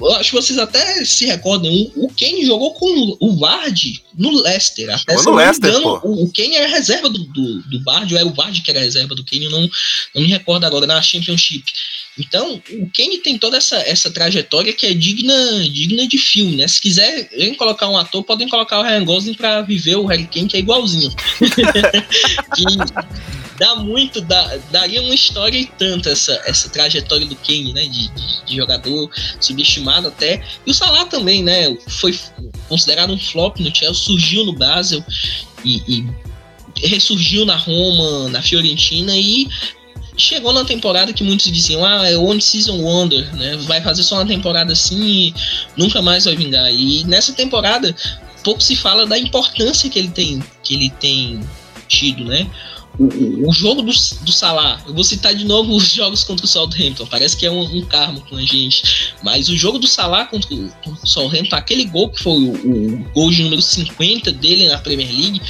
Eu acho que vocês até se recordam, o Kane jogou com o Vardy no Leicester. Até no Leicester, engano, o, o Kane era reserva do, do, do Vardy, ou era o Vardy que era reserva do Kane, eu não, não me recordo agora, na Championship. Então, o Kane tem toda essa, essa trajetória que é digna, digna de filme, né? Se quiserem colocar um ator, podem colocar o Ryan Gosling para viver o Harry Kane, que é igualzinho. que dá muito, dá, daria uma história e tanto essa, essa trajetória do Kane, né? De, de, de, jogador subestimado até. E o Salah também, né? Foi considerado um flop no Chelsea, surgiu no Basel e, e ressurgiu na Roma, na Fiorentina e chegou na temporada que muitos diziam, ah, é One Season Wonder, né? Vai fazer só uma temporada assim e nunca mais vai vingar. E nessa temporada pouco se fala da importância que ele tem, que ele tem tido, né? O, jogo do, do Salah, eu vou citar de novo os jogos contra o Southampton, parece que é um, um com a gente, mas o jogo do Salah contra o, o Southampton, aquele gol que foi o, o, gol de número 50 dele na Premier League,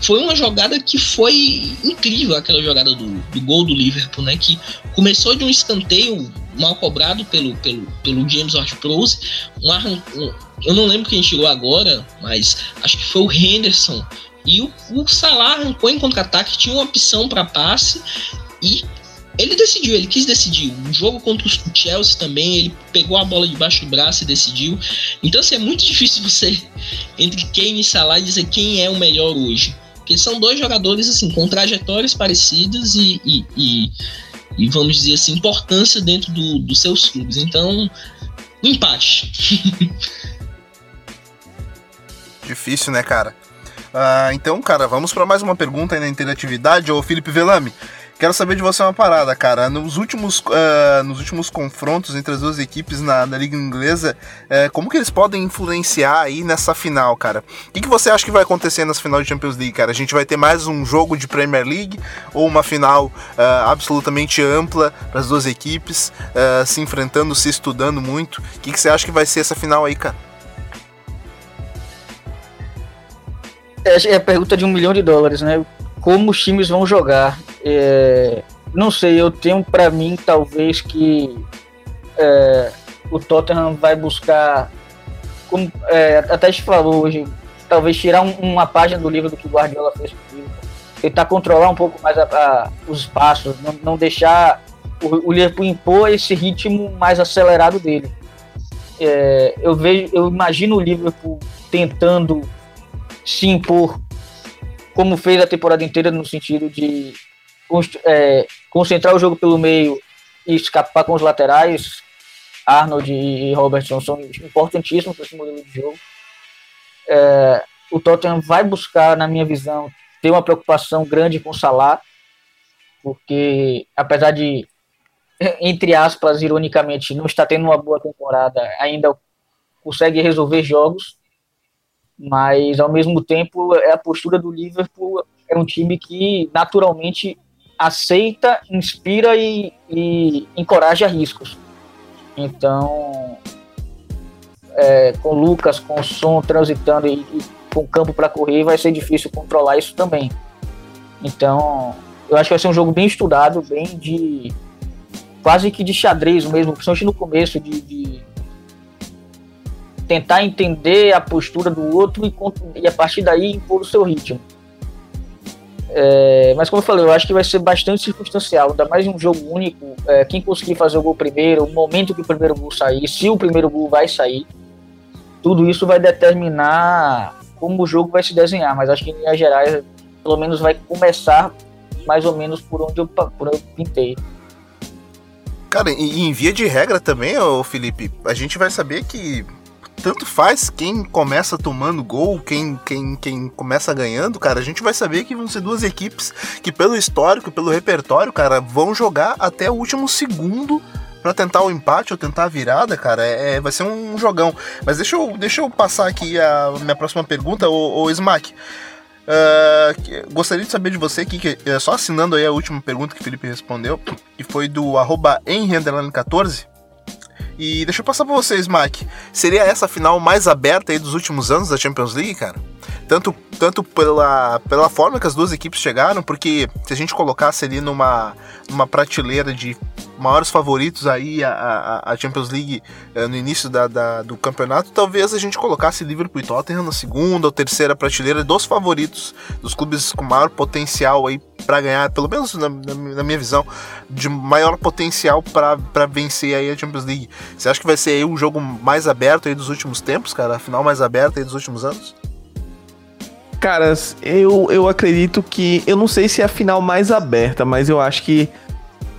foi uma jogada que foi incrível, aquela jogada do, do gol do Liverpool, né, que começou de um escanteio mal cobrado pelo, pelo, pelo James Ward-Prowse, um, um, eu não lembro quem chegou agora, mas acho que foi o Henderson, e o, o Salah arrancou em contra-ataque, tinha uma opção para passe e ele decidiu, ele quis decidir. O jogo contra o Chelsea também, ele pegou a bola debaixo do braço e decidiu. Então, assim, é muito difícil você, entre Kane e Salah, dizer quem é o melhor hoje. Porque são dois jogadores, assim, com trajetórias parecidas e, e, e, e vamos dizer assim, importância dentro do, dos seus clubes. Então, um empate. Difícil, né, cara? Ah, então, cara, vamos para mais uma pergunta aí na interatividade. Ô, Felipe Velame, quero saber de você uma parada, cara. Nos últimos, uh, nos últimos confrontos entre as duas equipes na, na Liga Inglesa, uh, como que eles podem influenciar aí nessa final, cara? O que, que você acha que vai acontecer nessa final de Champions League, cara? A gente vai ter mais um jogo de Premier League ou uma final uh, absolutamente ampla para as duas equipes se enfrentando, se estudando muito? O que, que você acha que vai ser essa final aí, cara? É a pergunta de um milhão de dólares, né? Como os times vão jogar? É, não sei, eu tenho para mim talvez que é, o Tottenham vai buscar, como é, até te falou hoje, talvez tirar um, uma página do livro do que o Guardiola fez com o tentar controlar um pouco mais a, a, os passos, não, não deixar o, o, Liverpool impor esse ritmo mais acelerado dele. É, eu vejo, eu imagino o Liverpool tentando se impor como fez a temporada inteira no sentido de é, concentrar o jogo pelo meio e escapar com os laterais. Arnold e Robertson são importantíssimos para esse modelo de jogo. É, o Tottenham vai buscar, na minha visão, ter uma preocupação grande com o Salah, porque apesar de, entre aspas, ironicamente, não estar tendo uma boa temporada, ainda consegue resolver jogos mas ao mesmo tempo é a postura do Liverpool é um time que naturalmente aceita, inspira e, e encoraja riscos. Então, é, com Lucas, com o som transitando e, e com campo para correr, vai ser difícil controlar isso também. Então, eu acho que vai ser um jogo bem estudado, bem de quase que de xadrez mesmo, principalmente no começo de, de tentar entender a postura do outro e, e a partir daí impor o seu ritmo. É, mas como eu falei, eu acho que vai ser bastante circunstancial, ainda mais um jogo único. É, quem conseguir fazer o gol primeiro, o momento que o primeiro gol sair, se o primeiro gol vai sair, tudo isso vai determinar como o jogo vai se desenhar. Mas acho que em Minas Gerais, pelo menos, vai começar mais ou menos por onde eu, por onde eu pintei. Cara, e em via de regra também, ô Felipe, a gente vai saber que tanto faz quem começa tomando gol, quem, quem, quem começa ganhando, cara, a gente vai saber que vão ser duas equipes que, pelo histórico, pelo repertório, cara, vão jogar até o último segundo para tentar o empate ou tentar a virada, cara, é, é, vai ser um jogão. Mas deixa eu, deixa eu passar aqui a minha próxima pergunta, o, o Smack. Uh, gostaria de saber de você aqui, que, é, só assinando aí a última pergunta que o Felipe respondeu, que foi do arroba 14 e deixa eu passar pra vocês, Mike. Seria essa a final mais aberta aí dos últimos anos da Champions League, cara? Tanto, tanto pela, pela forma que as duas equipes chegaram, porque se a gente colocasse ali numa, numa prateleira de maiores favoritos aí a, a, a Champions League eh, no início da, da, do campeonato, talvez a gente colocasse Liverpool e Tottenham na segunda ou terceira prateleira dos favoritos, dos clubes com maior potencial aí para ganhar, pelo menos na, na, na, minha visão, de maior potencial para vencer aí a Champions League. Você acha que vai ser aí um jogo mais aberto aí dos últimos tempos, cara? A final mais aberta aí dos últimos anos? Caras, eu, eu acredito que. Eu não sei se é a final mais aberta, mas eu acho que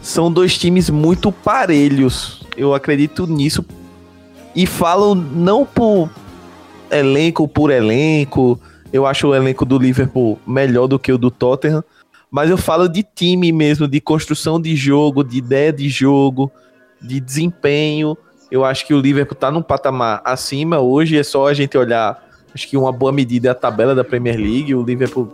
são dois times muito parelhos. Eu acredito nisso. E falo não por elenco por elenco. Eu acho o elenco do Liverpool melhor do que o do Tottenham. Mas eu falo de time mesmo, de construção de jogo, de ideia de jogo, de desempenho. Eu acho que o Liverpool está num patamar acima. Hoje é só a gente olhar. Acho que uma boa medida é a tabela da Premier League. O Liverpool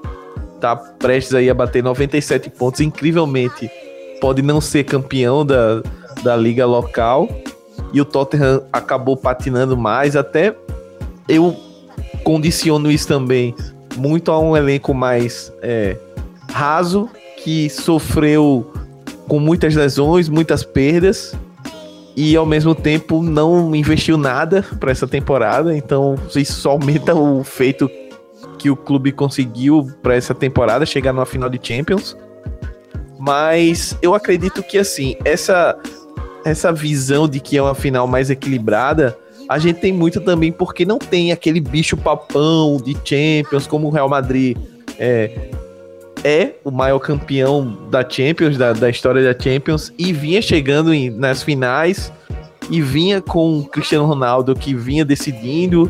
está prestes aí a bater 97 pontos, incrivelmente pode não ser campeão da, da liga local e o Tottenham acabou patinando mais. Até eu condiciono isso também muito a um elenco mais é, raso que sofreu com muitas lesões, muitas perdas e ao mesmo tempo não investiu nada para essa temporada. Então isso só aumenta o feito que o clube conseguiu para essa temporada chegar numa final de Champions. Mas eu acredito que, assim, essa, essa visão de que é uma final mais equilibrada, a gente tem muito também porque não tem aquele bicho papão de Champions como o Real Madrid é, é o maior campeão da Champions, da, da história da Champions, e vinha chegando em, nas finais, e vinha com o Cristiano Ronaldo que vinha decidindo,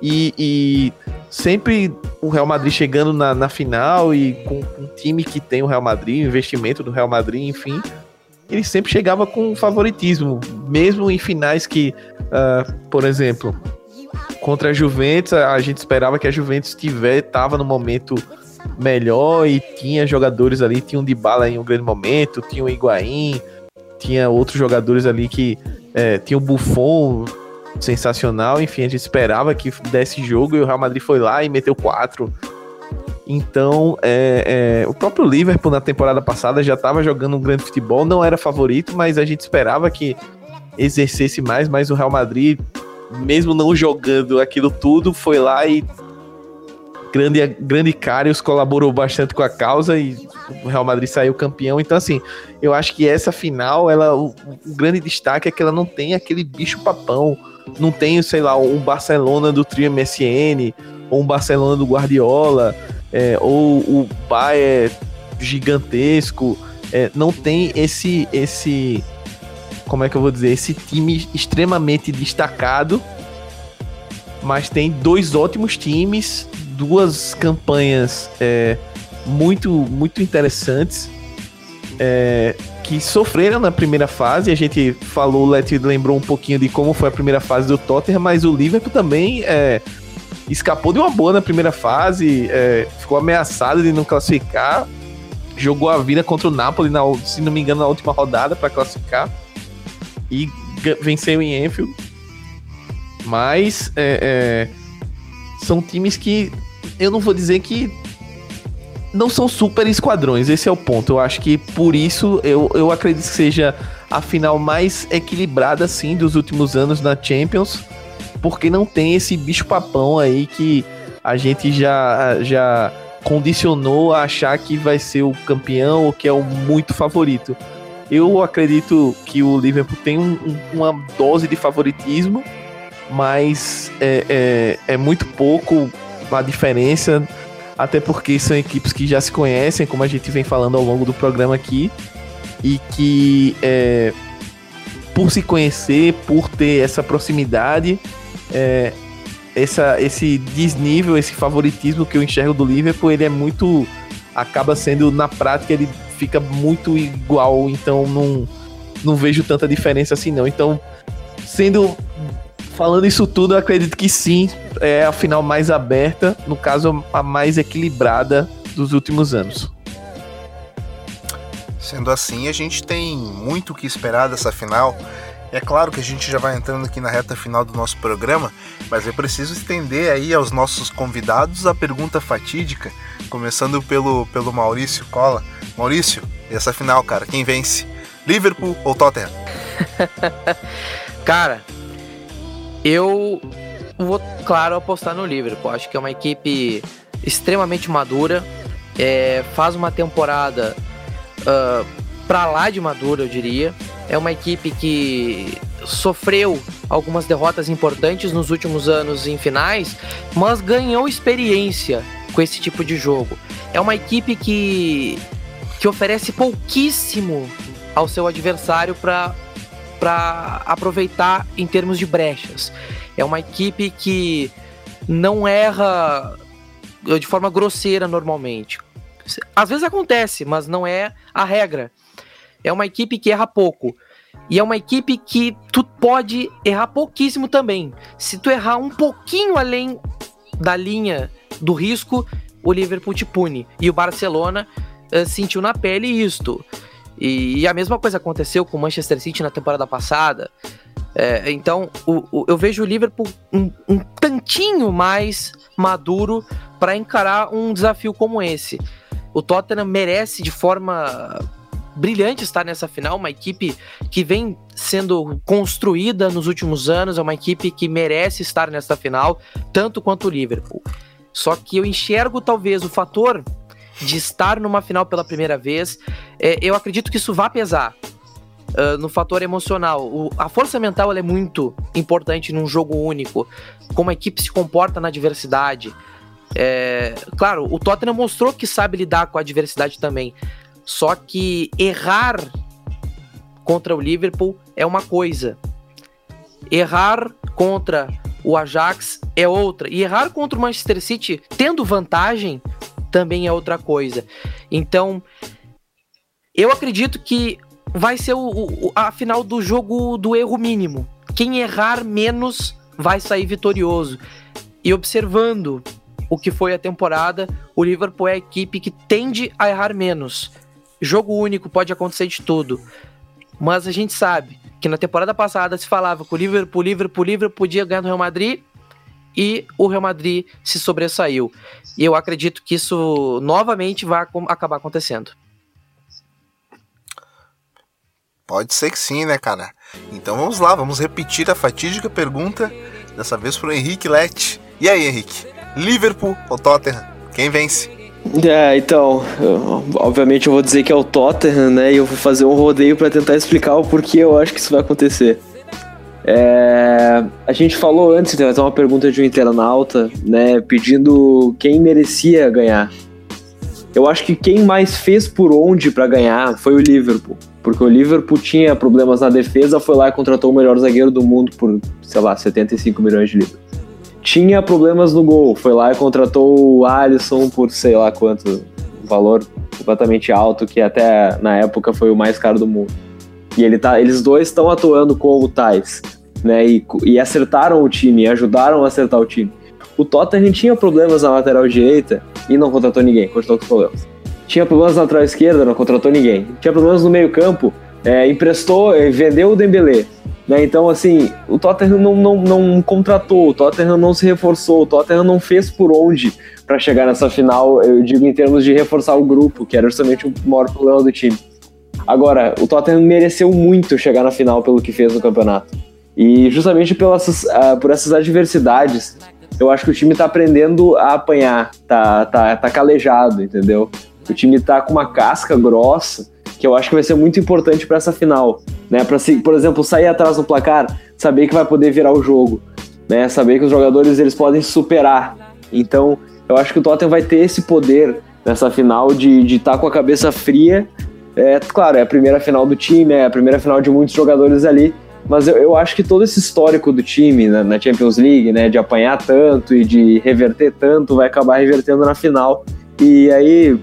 e, e sempre o Real Madrid chegando na, na final e com, um time que tem o Real Madrid, investimento do Real Madrid, enfim, ele sempre chegava com favoritismo, mesmo em finais que, uh, por exemplo, contra a Juventus, a gente esperava que a Juventus tiver, tava no momento melhor e tinha jogadores ali, tinha um Dybala em um grande momento, tinha o Higuaín, tinha outros jogadores ali que é, tinha o Buffon sensacional. Enfim, a gente esperava que desse jogo e o Real Madrid foi lá e meteu quatro. Então, é, é, o próprio Liverpool na temporada passada já estava jogando um grande futebol, não era favorito, mas a gente esperava que exercesse mais, mas o Real Madrid, mesmo não jogando aquilo tudo, foi lá e grande, grande Carius colaborou bastante com a causa e o Real Madrid saiu campeão. Então, assim, eu acho que essa final, ela, o, o grande destaque é que ela não tem aquele bicho papão não tem, sei lá, um Barcelona do trio MSN, ou um Barcelona do Guardiola, é, ou o Bayern gigantesco. É, não tem esse, esse, como é que eu vou dizer, esse time extremamente destacado, mas tem dois ótimos times, duas campanhas é, muito, muito interessantes. É, que sofreram na primeira fase. A gente falou, o Let lembrou um pouquinho de como foi a primeira fase do Tottenham, mas o Liverpool também é, escapou de uma boa na primeira fase, é, ficou ameaçado de não classificar, jogou a vida contra o Napoli, na, se não me engano, na última rodada para classificar e venceu em Enfield. Mas é, é, são times que eu não vou dizer que não são super esquadrões, esse é o ponto. Eu acho que por isso eu, eu acredito que seja a final mais equilibrada, assim, dos últimos anos na Champions. porque não tem esse bicho-papão aí que a gente já, já condicionou a achar que vai ser o campeão ou que é o muito favorito. Eu acredito que o Liverpool tem um, uma dose de favoritismo, mas é, é, é muito pouco a diferença, até porque são equipes que já se conhecem, como a gente vem falando ao longo do programa aqui, e que é, por se conhecer, por ter essa proximidade, é, essa, esse desnível, esse favoritismo que eu enxergo do Liverpool, ele é muito. acaba sendo, na prática, ele fica muito igual, então não, não vejo tanta diferença assim não. Então, sendo. Falando isso tudo, eu acredito que sim, é a final mais aberta, no caso, a mais equilibrada dos últimos anos. Sendo assim, a gente tem muito o que esperar dessa final. É claro que a gente já vai entrando aqui na reta final do nosso programa, mas eu preciso estender aí aos nossos convidados a pergunta fatídica, começando pelo, pelo Maurício Cola. Maurício, essa final, cara, quem vence? Liverpool ou Tottenham? cara, eu vou, claro, apostar no Liverpool. Acho que é uma equipe extremamente madura, é, faz uma temporada uh, pra lá de madura, eu diria. É uma equipe que sofreu algumas derrotas importantes nos últimos anos em finais, mas ganhou experiência com esse tipo de jogo. É uma equipe que, que oferece pouquíssimo ao seu adversário para aproveitar em termos de brechas. É uma equipe que não erra de forma grosseira normalmente. Às vezes acontece, mas não é a regra. É uma equipe que erra pouco. E é uma equipe que tu pode errar pouquíssimo também. Se tu errar um pouquinho além da linha do risco, o Liverpool te pune. E o Barcelona uh, sentiu na pele isto. E, e, a mesma coisa aconteceu com o Manchester City na temporada passada. É, então, o, o, eu vejo o Liverpool um, um tantinho mais maduro para encarar um desafio como esse. O Tottenham merece de forma brilhante estar nessa final, uma equipe que vem sendo construída nos últimos anos, é uma equipe que merece estar nessa final, tanto quanto o Liverpool. Só que eu enxergo talvez o fator de estar numa final pela primeira vez, é, eu acredito que isso vai pesar. Uh, no fator emocional. O, a força mental é muito importante num jogo único. Como a equipe se comporta na diversidade. É, claro, o Tottenham mostrou que sabe lidar com a adversidade também. Só que errar contra o Liverpool é uma coisa. Errar contra o Ajax é outra. E errar contra o Manchester City tendo vantagem também é outra coisa. Então, eu acredito que vai ser o, o, a final do jogo do erro mínimo. Quem errar menos vai sair vitorioso. E observando o que foi a temporada, o Liverpool é a equipe que tende a errar menos. Jogo único pode acontecer de tudo. Mas a gente sabe que na temporada passada se falava que o Liverpool, Liverpool, Liverpool podia ganhar no Real Madrid e o Real Madrid se sobressaiu. E eu acredito que isso novamente vai acabar acontecendo. Pode ser que sim, né, cara? Então vamos lá, vamos repetir a fatídica pergunta, dessa vez para o Henrique Lete. E aí, Henrique? Liverpool ou Tottenham? Quem vence? É, então, eu, obviamente eu vou dizer que é o Tottenham, né? E eu vou fazer um rodeio para tentar explicar o porquê eu acho que isso vai acontecer. É, a gente falou antes, tem uma pergunta de um internauta, né? Pedindo quem merecia ganhar. Eu acho que quem mais fez por onde para ganhar foi o Liverpool. Porque o Liverpool tinha problemas na defesa, foi lá e contratou o melhor zagueiro do mundo por, sei lá, 75 milhões de libras tinha problemas no gol. Foi lá e contratou o Alisson por sei lá quanto valor completamente alto, que até na época foi o mais caro do mundo. E ele tá, eles dois estão atuando como tais, né? E, e acertaram o time, ajudaram a acertar o time. O Tottenham tinha problemas na lateral direita e não contratou ninguém, contratou os problemas. Tinha problemas na lateral esquerda, não contratou ninguém. Tinha problemas no meio campo, é, emprestou, vendeu o Dembélé, né? Então, assim, o Tottenham não, não, não contratou, o Tottenham não se reforçou, o Tottenham não fez por onde para chegar nessa final, eu digo em termos de reforçar o grupo, que era justamente o maior problema do time. Agora, o Tottenham mereceu muito chegar na final pelo que fez no campeonato. E justamente pelas, uh, por essas adversidades, eu acho que o time tá aprendendo a apanhar, tá, tá, tá calejado, entendeu? O time tá com uma casca grossa, que eu acho que vai ser muito importante para essa final, né? Para por exemplo, sair atrás no placar, saber que vai poder virar o jogo, né? Saber que os jogadores eles podem superar. Então, eu acho que o Tottenham vai ter esse poder nessa final de estar tá com a cabeça fria. É, claro, é a primeira final do time, é a primeira final de muitos jogadores ali, mas eu, eu acho que todo esse histórico do time na, na, Champions League, né, de apanhar tanto e de reverter tanto, vai acabar revertendo na final. E aí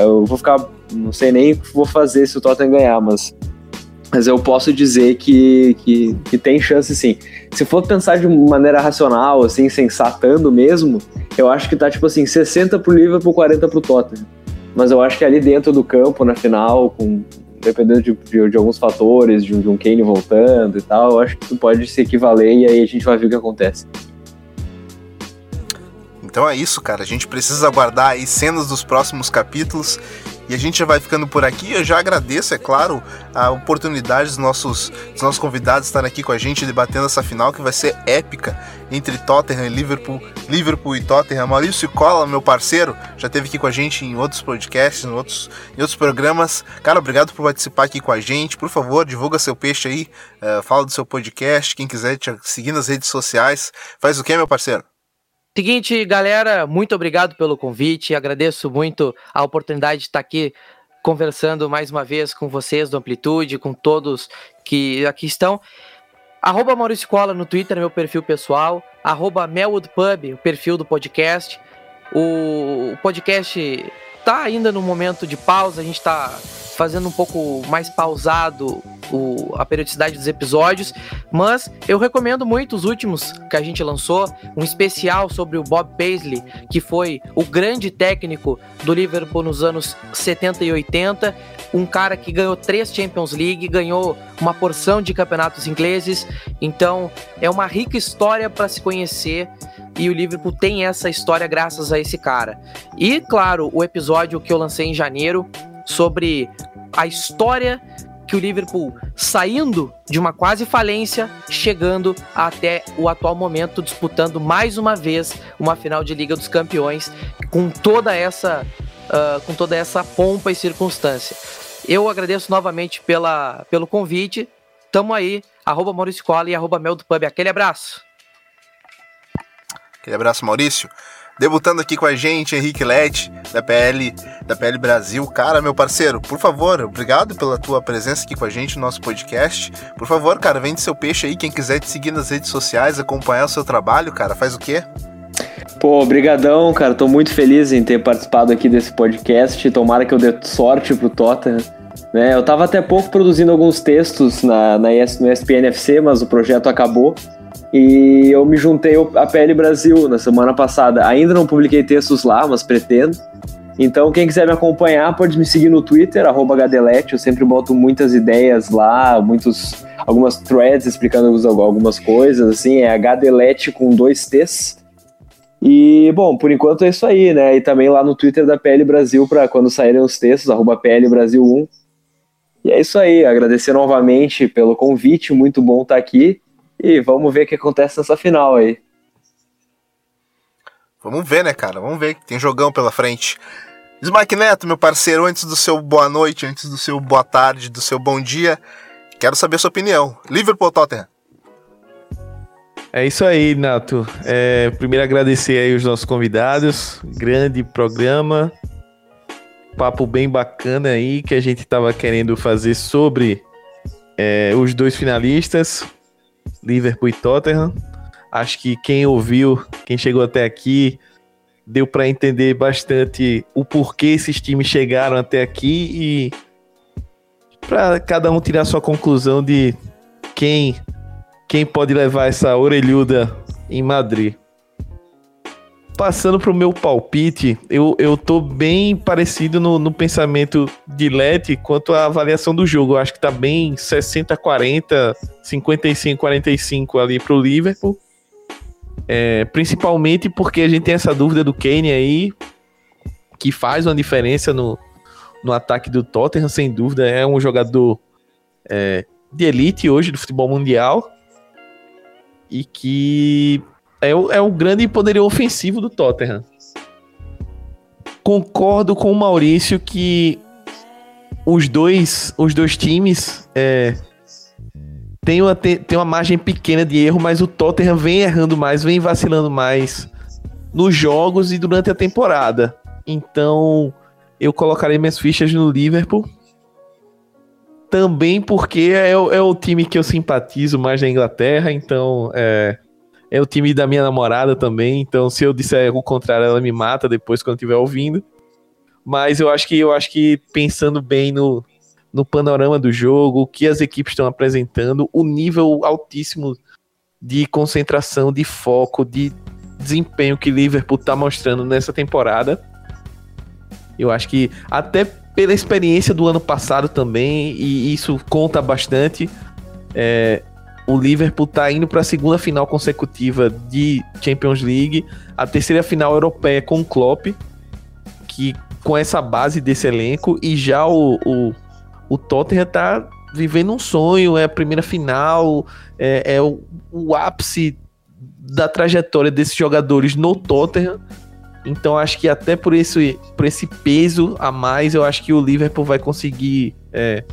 eu vou ficar, não sei nem o que vou fazer se o Tottenham ganhar, mas, mas eu posso dizer que, que, que tem chance sim. Se for pensar de maneira racional, assim, sensatando mesmo, eu acho que tá tipo assim, 60 pro Liverpool, 40 pro Tottenham. Mas eu acho que ali dentro do campo, na final, com dependendo de, de, de alguns fatores, de, de, um Kane voltando e tal, eu acho que isso pode se equivaler e aí a gente vai ver o que acontece. Então é isso, cara. A gente precisa aguardar aí cenas dos próximos capítulos e a gente já vai ficando por aqui. Eu já agradeço, é claro, a oportunidade dos nossos, dos nossos convidados estarem aqui com a gente debatendo essa final que vai ser épica entre Tottenham e Liverpool, Liverpool e Tottenham. Maurício Cola, meu parceiro, já esteve aqui com a gente em outros podcasts, em outros, em outros programas. Cara, obrigado por participar aqui com a gente. Por favor, divulga seu peixe aí, uh, fala do seu podcast. Quem quiser te seguir nas redes sociais, faz o que, meu parceiro? Seguinte, galera, muito obrigado pelo convite. Agradeço muito a oportunidade de estar aqui conversando mais uma vez com vocês do Amplitude, com todos que aqui estão. Arroba Maurício Cola no Twitter, meu perfil pessoal. Arroba Melwood Pub, o perfil do podcast. O, o podcast tá ainda no momento de pausa, a gente tá fazendo um pouco mais pausado o, a periodicidade dos episódios, mas eu recomendo muito os últimos que a gente lançou, um especial sobre o Bob Paisley, que foi o grande técnico do Liverpool nos anos 70 e 80, um cara que ganhou três Champions League, ganhou uma porção de campeonatos ingleses, então é uma rica história para se conhecer e o Liverpool tem essa história graças a esse cara. E claro, o episódio que eu lancei em janeiro sobre a história que o Liverpool saindo de uma quase falência, chegando até o atual momento, disputando mais uma vez uma final de Liga dos Campeões, com toda essa, uh, com toda essa pompa e circunstância. Eu agradeço novamente pela, pelo convite. Tamo aí, arroba Maurício Cola e arroba Mel do Pub. Aquele abraço. Aquele abraço, Maurício. Debutando aqui com a gente, Henrique Lete, da PL, da PL Brasil. Cara, meu parceiro, por favor, obrigado pela tua presença aqui com a gente no nosso podcast. Por favor, cara, vende seu peixe aí. Quem quiser te seguir nas redes sociais, acompanhar o seu trabalho, cara, faz o quê? Pô, brigadão, cara. Tô muito feliz em ter participado aqui desse podcast. Tomara que eu dê sorte pro Tottenham. Né? Eu tava até pouco produzindo alguns textos na, na ES, no ESPNFC, mas o projeto acabou. E eu me juntei à PL Brasil na semana passada. Ainda não publiquei textos lá, mas pretendo. Então, quem quiser me acompanhar, pode me seguir no Twitter, @gadelete. Eu sempre boto muitas ideias lá, muitos, algumas threads explicando algumas coisas, assim, é Gadelete com dois T's. E, bom, por enquanto é isso aí, né? E também lá no Twitter da PL Brasil, para quando saírem os textos, PL Brasil 1. E é isso aí, agradecer novamente pelo convite, muito bom estar aqui. E vamos ver o que acontece nessa final aí. Vamos ver, né, cara? Vamos ver. Tem jogão pela frente. Smack Neto, meu parceiro, antes do seu boa noite, antes do seu boa tarde, do seu bom dia, quero saber a sua opinião. Liverpool Tottenham? É isso aí, Nato. É, primeiro agradecer aí os nossos convidados. Grande programa. Papo bem bacana aí que a gente estava querendo fazer sobre é, os dois finalistas. Liverpool e Tottenham. Acho que quem ouviu, quem chegou até aqui, deu para entender bastante o porquê esses times chegaram até aqui e para cada um tirar sua conclusão de quem quem pode levar essa orelhuda em Madrid. Passando para o meu palpite, eu, eu tô bem parecido no, no pensamento de Leti quanto à avaliação do jogo. Eu acho que tá bem 60-40, 55-45 ali para o Liverpool. É, principalmente porque a gente tem essa dúvida do Kane aí, que faz uma diferença no, no ataque do Tottenham, sem dúvida. É um jogador é, de elite hoje do futebol mundial. e que é o, é o grande poderio ofensivo do Tottenham. Concordo com o Maurício que os dois, os dois times é, têm uma, tem uma margem pequena de erro, mas o Tottenham vem errando mais, vem vacilando mais nos jogos e durante a temporada. Então, eu colocarei minhas fichas no Liverpool. Também porque é, é o time que eu simpatizo mais na Inglaterra, então é, é o time da minha namorada também. Então, se eu disser o contrário, ela me mata depois quando estiver ouvindo. Mas eu acho que eu acho que pensando bem no, no panorama do jogo, o que as equipes estão apresentando, o nível altíssimo de concentração, de foco, de desempenho que Liverpool está mostrando nessa temporada. Eu acho que até pela experiência do ano passado também, e isso conta bastante. É, o Liverpool está indo para a segunda final consecutiva de Champions League, a terceira final europeia com o Klopp, que com essa base desse elenco, e já o, o, o Tottenham está vivendo um sonho, é a primeira final, é, é o, o ápice da trajetória desses jogadores no Tottenham. Então acho que até por esse, por esse peso a mais, eu acho que o Liverpool vai conseguir é,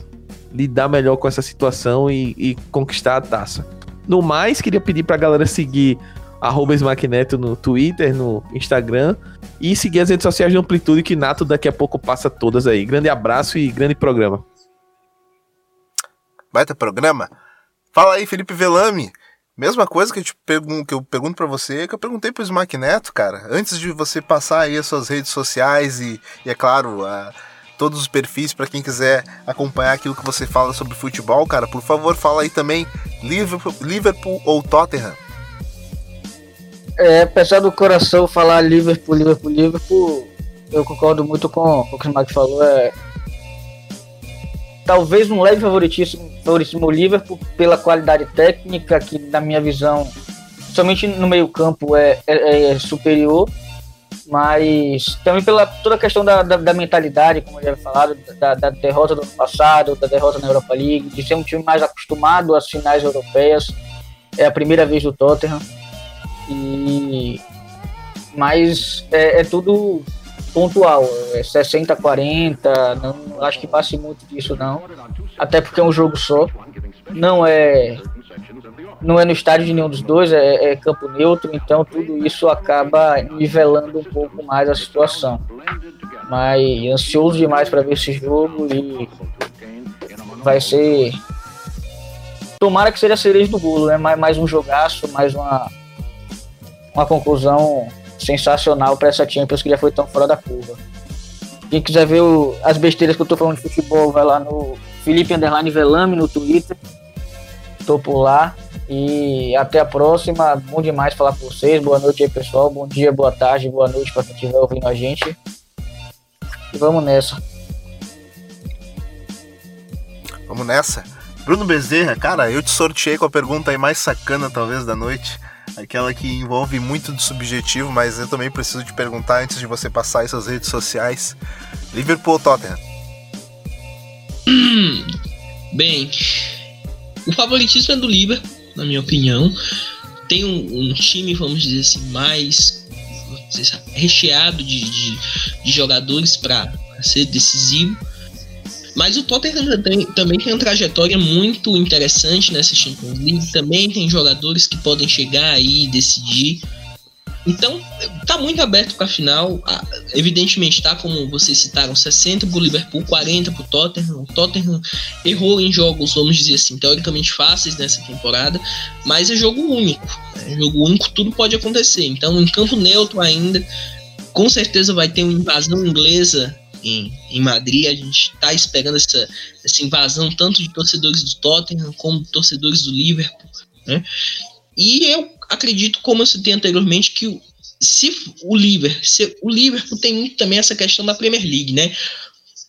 lidar melhor com essa situação e, e, conquistar a taça. No mais, queria pedir pra galera seguir arroba Smackneto no Twitter, no Instagram e seguir as redes sociais de Amplitude que Nato daqui a pouco passa todas aí. Grande abraço e grande programa. Baita programa. Fala aí, Felipe Velame. Mesma coisa que eu, te pergun que eu pergunto para você, que eu perguntei pro Smack Neto, cara. Antes de você passar aí as suas redes sociais e, e é claro, a, todos os perfis para quem quiser acompanhar aquilo que você fala sobre futebol, cara, por favor, fala aí também Liverpool, Liverpool ou Tottenham. É, apesar do coração falar Liverpool, Liverpool, Liverpool, eu concordo muito com o que o Smack falou. É, talvez um leve favoritismo, favoritismo Liverpool pela qualidade técnica, que na minha visão, somente no meio campo é, é, é superior, mas também pela toda a questão da, da, da mentalidade, como já falado, da, da, derrota do ano passado, da derrota na Europa League, de ser um time mais acostumado às finais europeias, é a primeira vez do Tottenham, e mas é, é tudo pontual, é 60 40, não acho que passe muito disso não. Até porque é um jogo só. Não é não é no estádio de nenhum dos dois, é, é campo neutro, então tudo isso acaba nivelando um pouco mais a situação. Mas ansioso demais para ver esse jogo e vai ser tomara que seja a cereja do bolo, né? Mais, mais um jogaço, mais uma uma conclusão sensacional para essa Champions que já foi tão fora da curva. Quem quiser ver o, as besteiras que eu tô falando de futebol, vai lá no Felipe Underline Velame no Twitter. Tô por lá. E até a próxima. Bom demais falar com vocês. Boa noite aí, pessoal. Bom dia, boa tarde, boa noite para quem estiver ouvindo a gente. E vamos nessa. Vamos nessa. Bruno Bezerra, cara, eu te sorteei com a pergunta aí mais sacana, talvez, da noite aquela que envolve muito do subjetivo, mas eu também preciso te perguntar antes de você passar aí suas redes sociais. Liverpool ou Tottenham? bem, o favoritismo é do Liverpool, na minha opinião. Tem um, um time, vamos dizer assim, mais dizer, recheado de, de, de jogadores para ser decisivo mas o Tottenham também, também tem uma trajetória muito interessante nessa Champions League. Também tem jogadores que podem chegar aí e decidir. Então, tá muito aberto para a final. Evidentemente, tá como vocês citaram, 60 pro Liverpool, 40 pro Tottenham. O Tottenham errou em jogos, vamos dizer assim, teoricamente fáceis nessa temporada, mas é jogo único. É jogo único, tudo pode acontecer. Então, em campo neutro ainda, com certeza vai ter uma invasão inglesa em, em Madrid. A gente está esperando essa, essa invasão tanto de torcedores do Tottenham como de torcedores do Liverpool. Né? E eu acredito, como eu citei anteriormente, que se o Liverpool, se, o Liverpool tem muito também essa questão da Premier League, né?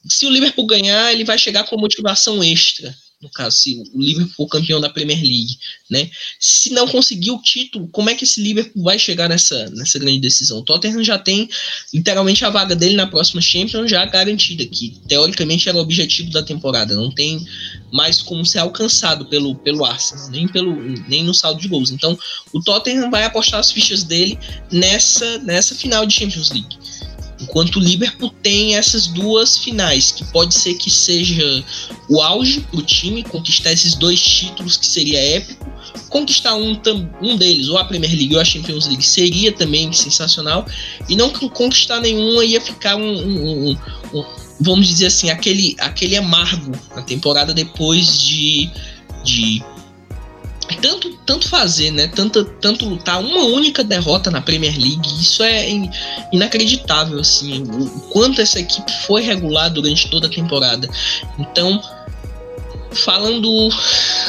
Se o Liverpool ganhar, ele vai chegar com motivação extra. No caso, se o Liverpool for campeão da Premier League, né? Se não conseguir o título, como é que esse Liverpool vai chegar nessa, nessa grande decisão? O Tottenham já tem literalmente a vaga dele na próxima Champions já garantida, que teoricamente era o objetivo da temporada, não tem mais como ser alcançado pelo, pelo Arsenal, nem, pelo, nem no saldo de gols. Então, o Tottenham vai apostar as fichas dele nessa, nessa final de Champions League. Enquanto o Liverpool tem essas duas finais, que pode ser que seja o auge para o time conquistar esses dois títulos, que seria épico. Conquistar um, um deles, ou a Premier League ou a Champions League, seria também sensacional. E não conquistar nenhuma ia ficar um, um, um, um vamos dizer assim, aquele, aquele amargo na temporada depois de, de tanto, tanto fazer, né? Tanto, tanto lutar uma única derrota na Premier League, isso é inacreditável, assim, o quanto essa equipe foi regular durante toda a temporada. Então, falando,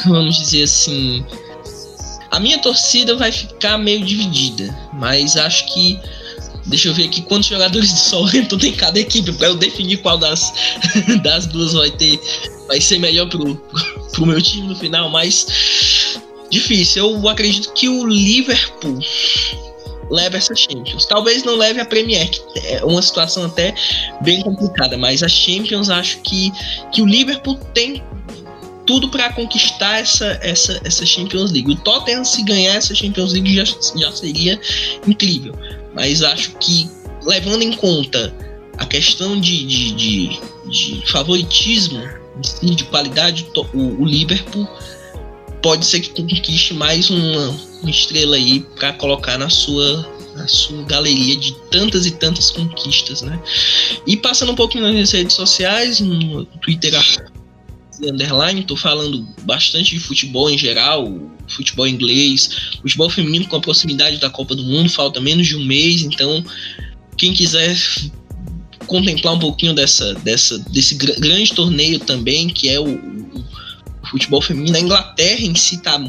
vamos dizer assim, a minha torcida vai ficar meio dividida, mas acho que Deixa eu ver aqui quantos jogadores do Southampton tem cada equipe para eu definir qual das, das duas vai ter vai ser melhor pro, pro meu time no final, mas difícil. Eu acredito que o Liverpool leve essa Champions. Talvez não leve a Premier, que é uma situação até bem complicada, mas a Champions acho que, que o Liverpool tem tudo para conquistar essa, essa, essa Champions League. O Tottenham, se ganhar essa Champions League, já, já seria incrível. Mas acho que, levando em conta a questão de, de, de, de favoritismo, de qualidade, o, o Liverpool pode ser que conquiste mais uma, uma estrela aí para colocar na sua na sua galeria de tantas e tantas conquistas, né? E passando um pouquinho nas redes sociais, no Twitter underline, tô falando bastante de futebol em geral, futebol inglês, futebol feminino com a proximidade da Copa do Mundo, falta menos de um mês, então quem quiser contemplar um pouquinho dessa, dessa, desse grande torneio também, que é o, futebol feminino. A Inglaterra em si está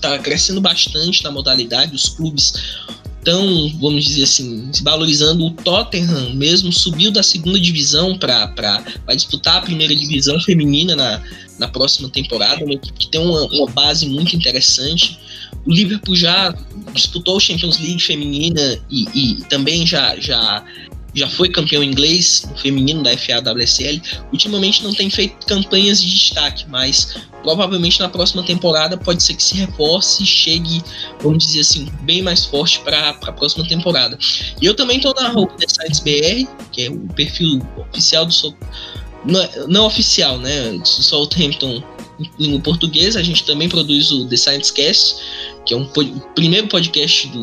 tá crescendo bastante na modalidade, os clubes estão, vamos dizer assim, se valorizando. O Tottenham mesmo subiu da segunda divisão para disputar a primeira divisão feminina na, na próxima temporada, uma equipe que tem uma, uma base muito interessante. O Liverpool já disputou a Champions League feminina e, e também já, já já foi campeão inglês feminino da FAWSL, ultimamente não tem feito campanhas de destaque, mas provavelmente na próxima temporada pode ser que se reforce e chegue, vamos dizer assim, bem mais forte para a próxima temporada. E eu também estou na Hope The Science BR, que é o perfil oficial do Sol, não, é, não oficial, né, do Southampton em língua portuguesa, a gente também produz o The Science Cast, que é um o primeiro podcast do,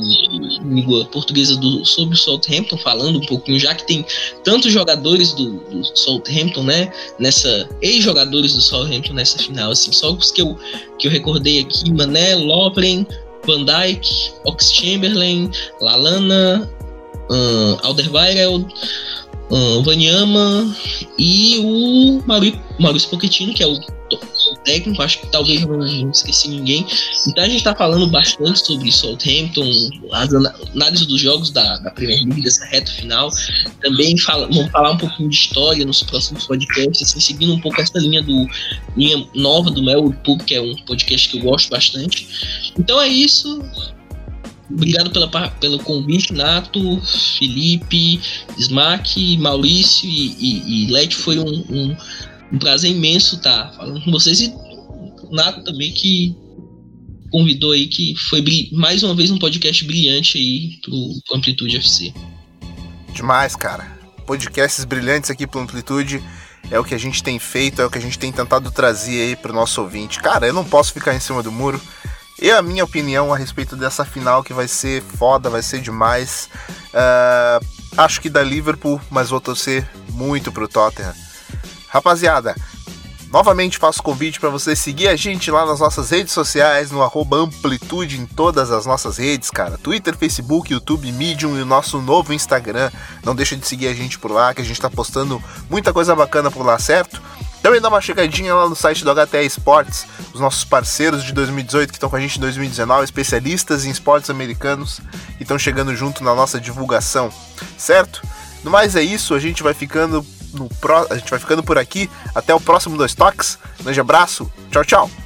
língua portuguesa do, sobre o Southampton, falando um pouquinho, já que tem tantos jogadores do, do Southampton, né? Nessa. Ex-jogadores do Southampton nessa final, assim, só os que eu, que eu recordei aqui, Mané, Lovren, Van Dijk, Ox Chamberlain, Lalana, um, Alderweireld, um, Vanyama e o Maurício Pochettino, que é o técnico, acho que talvez não, não esqueci ninguém. Então a gente está falando bastante sobre Southampton, as análise dos jogos da, da Premier League, dessa reta final. Também fala, vamos falar um pouquinho de história nos próximos podcasts, assim, seguindo um pouco essa linha do linha nova do Mel Pub, que é um podcast que eu gosto bastante. Então é isso. Obrigado pela, pelo convite, Nato, Felipe, Smack, Maurício e, e, e Led. Foi um, um um prazer imenso estar tá falando com vocês e Nato também que convidou aí, que foi mais uma vez um podcast brilhante aí pro, pro Amplitude FC. Demais, cara. Podcasts brilhantes aqui pro Amplitude é o que a gente tem feito, é o que a gente tem tentado trazer aí pro nosso ouvinte. Cara, eu não posso ficar em cima do muro. E a minha opinião a respeito dessa final que vai ser foda, vai ser demais. Uh, acho que da Liverpool, mas vou torcer muito pro Tottenham. Rapaziada, novamente faço convite para você seguir a gente lá nas nossas redes sociais, no Amplitude em todas as nossas redes, cara. Twitter, Facebook, YouTube, Medium e o nosso novo Instagram. Não deixa de seguir a gente por lá, que a gente tá postando muita coisa bacana por lá, certo? Também dá uma chegadinha lá no site do HTE Esportes, os nossos parceiros de 2018 que estão com a gente em 2019, especialistas em esportes americanos, e estão chegando junto na nossa divulgação, certo? No mais é isso, a gente vai ficando no pro... a gente vai ficando por aqui. Até o próximo Dois Toques. Grande abraço. Tchau, tchau.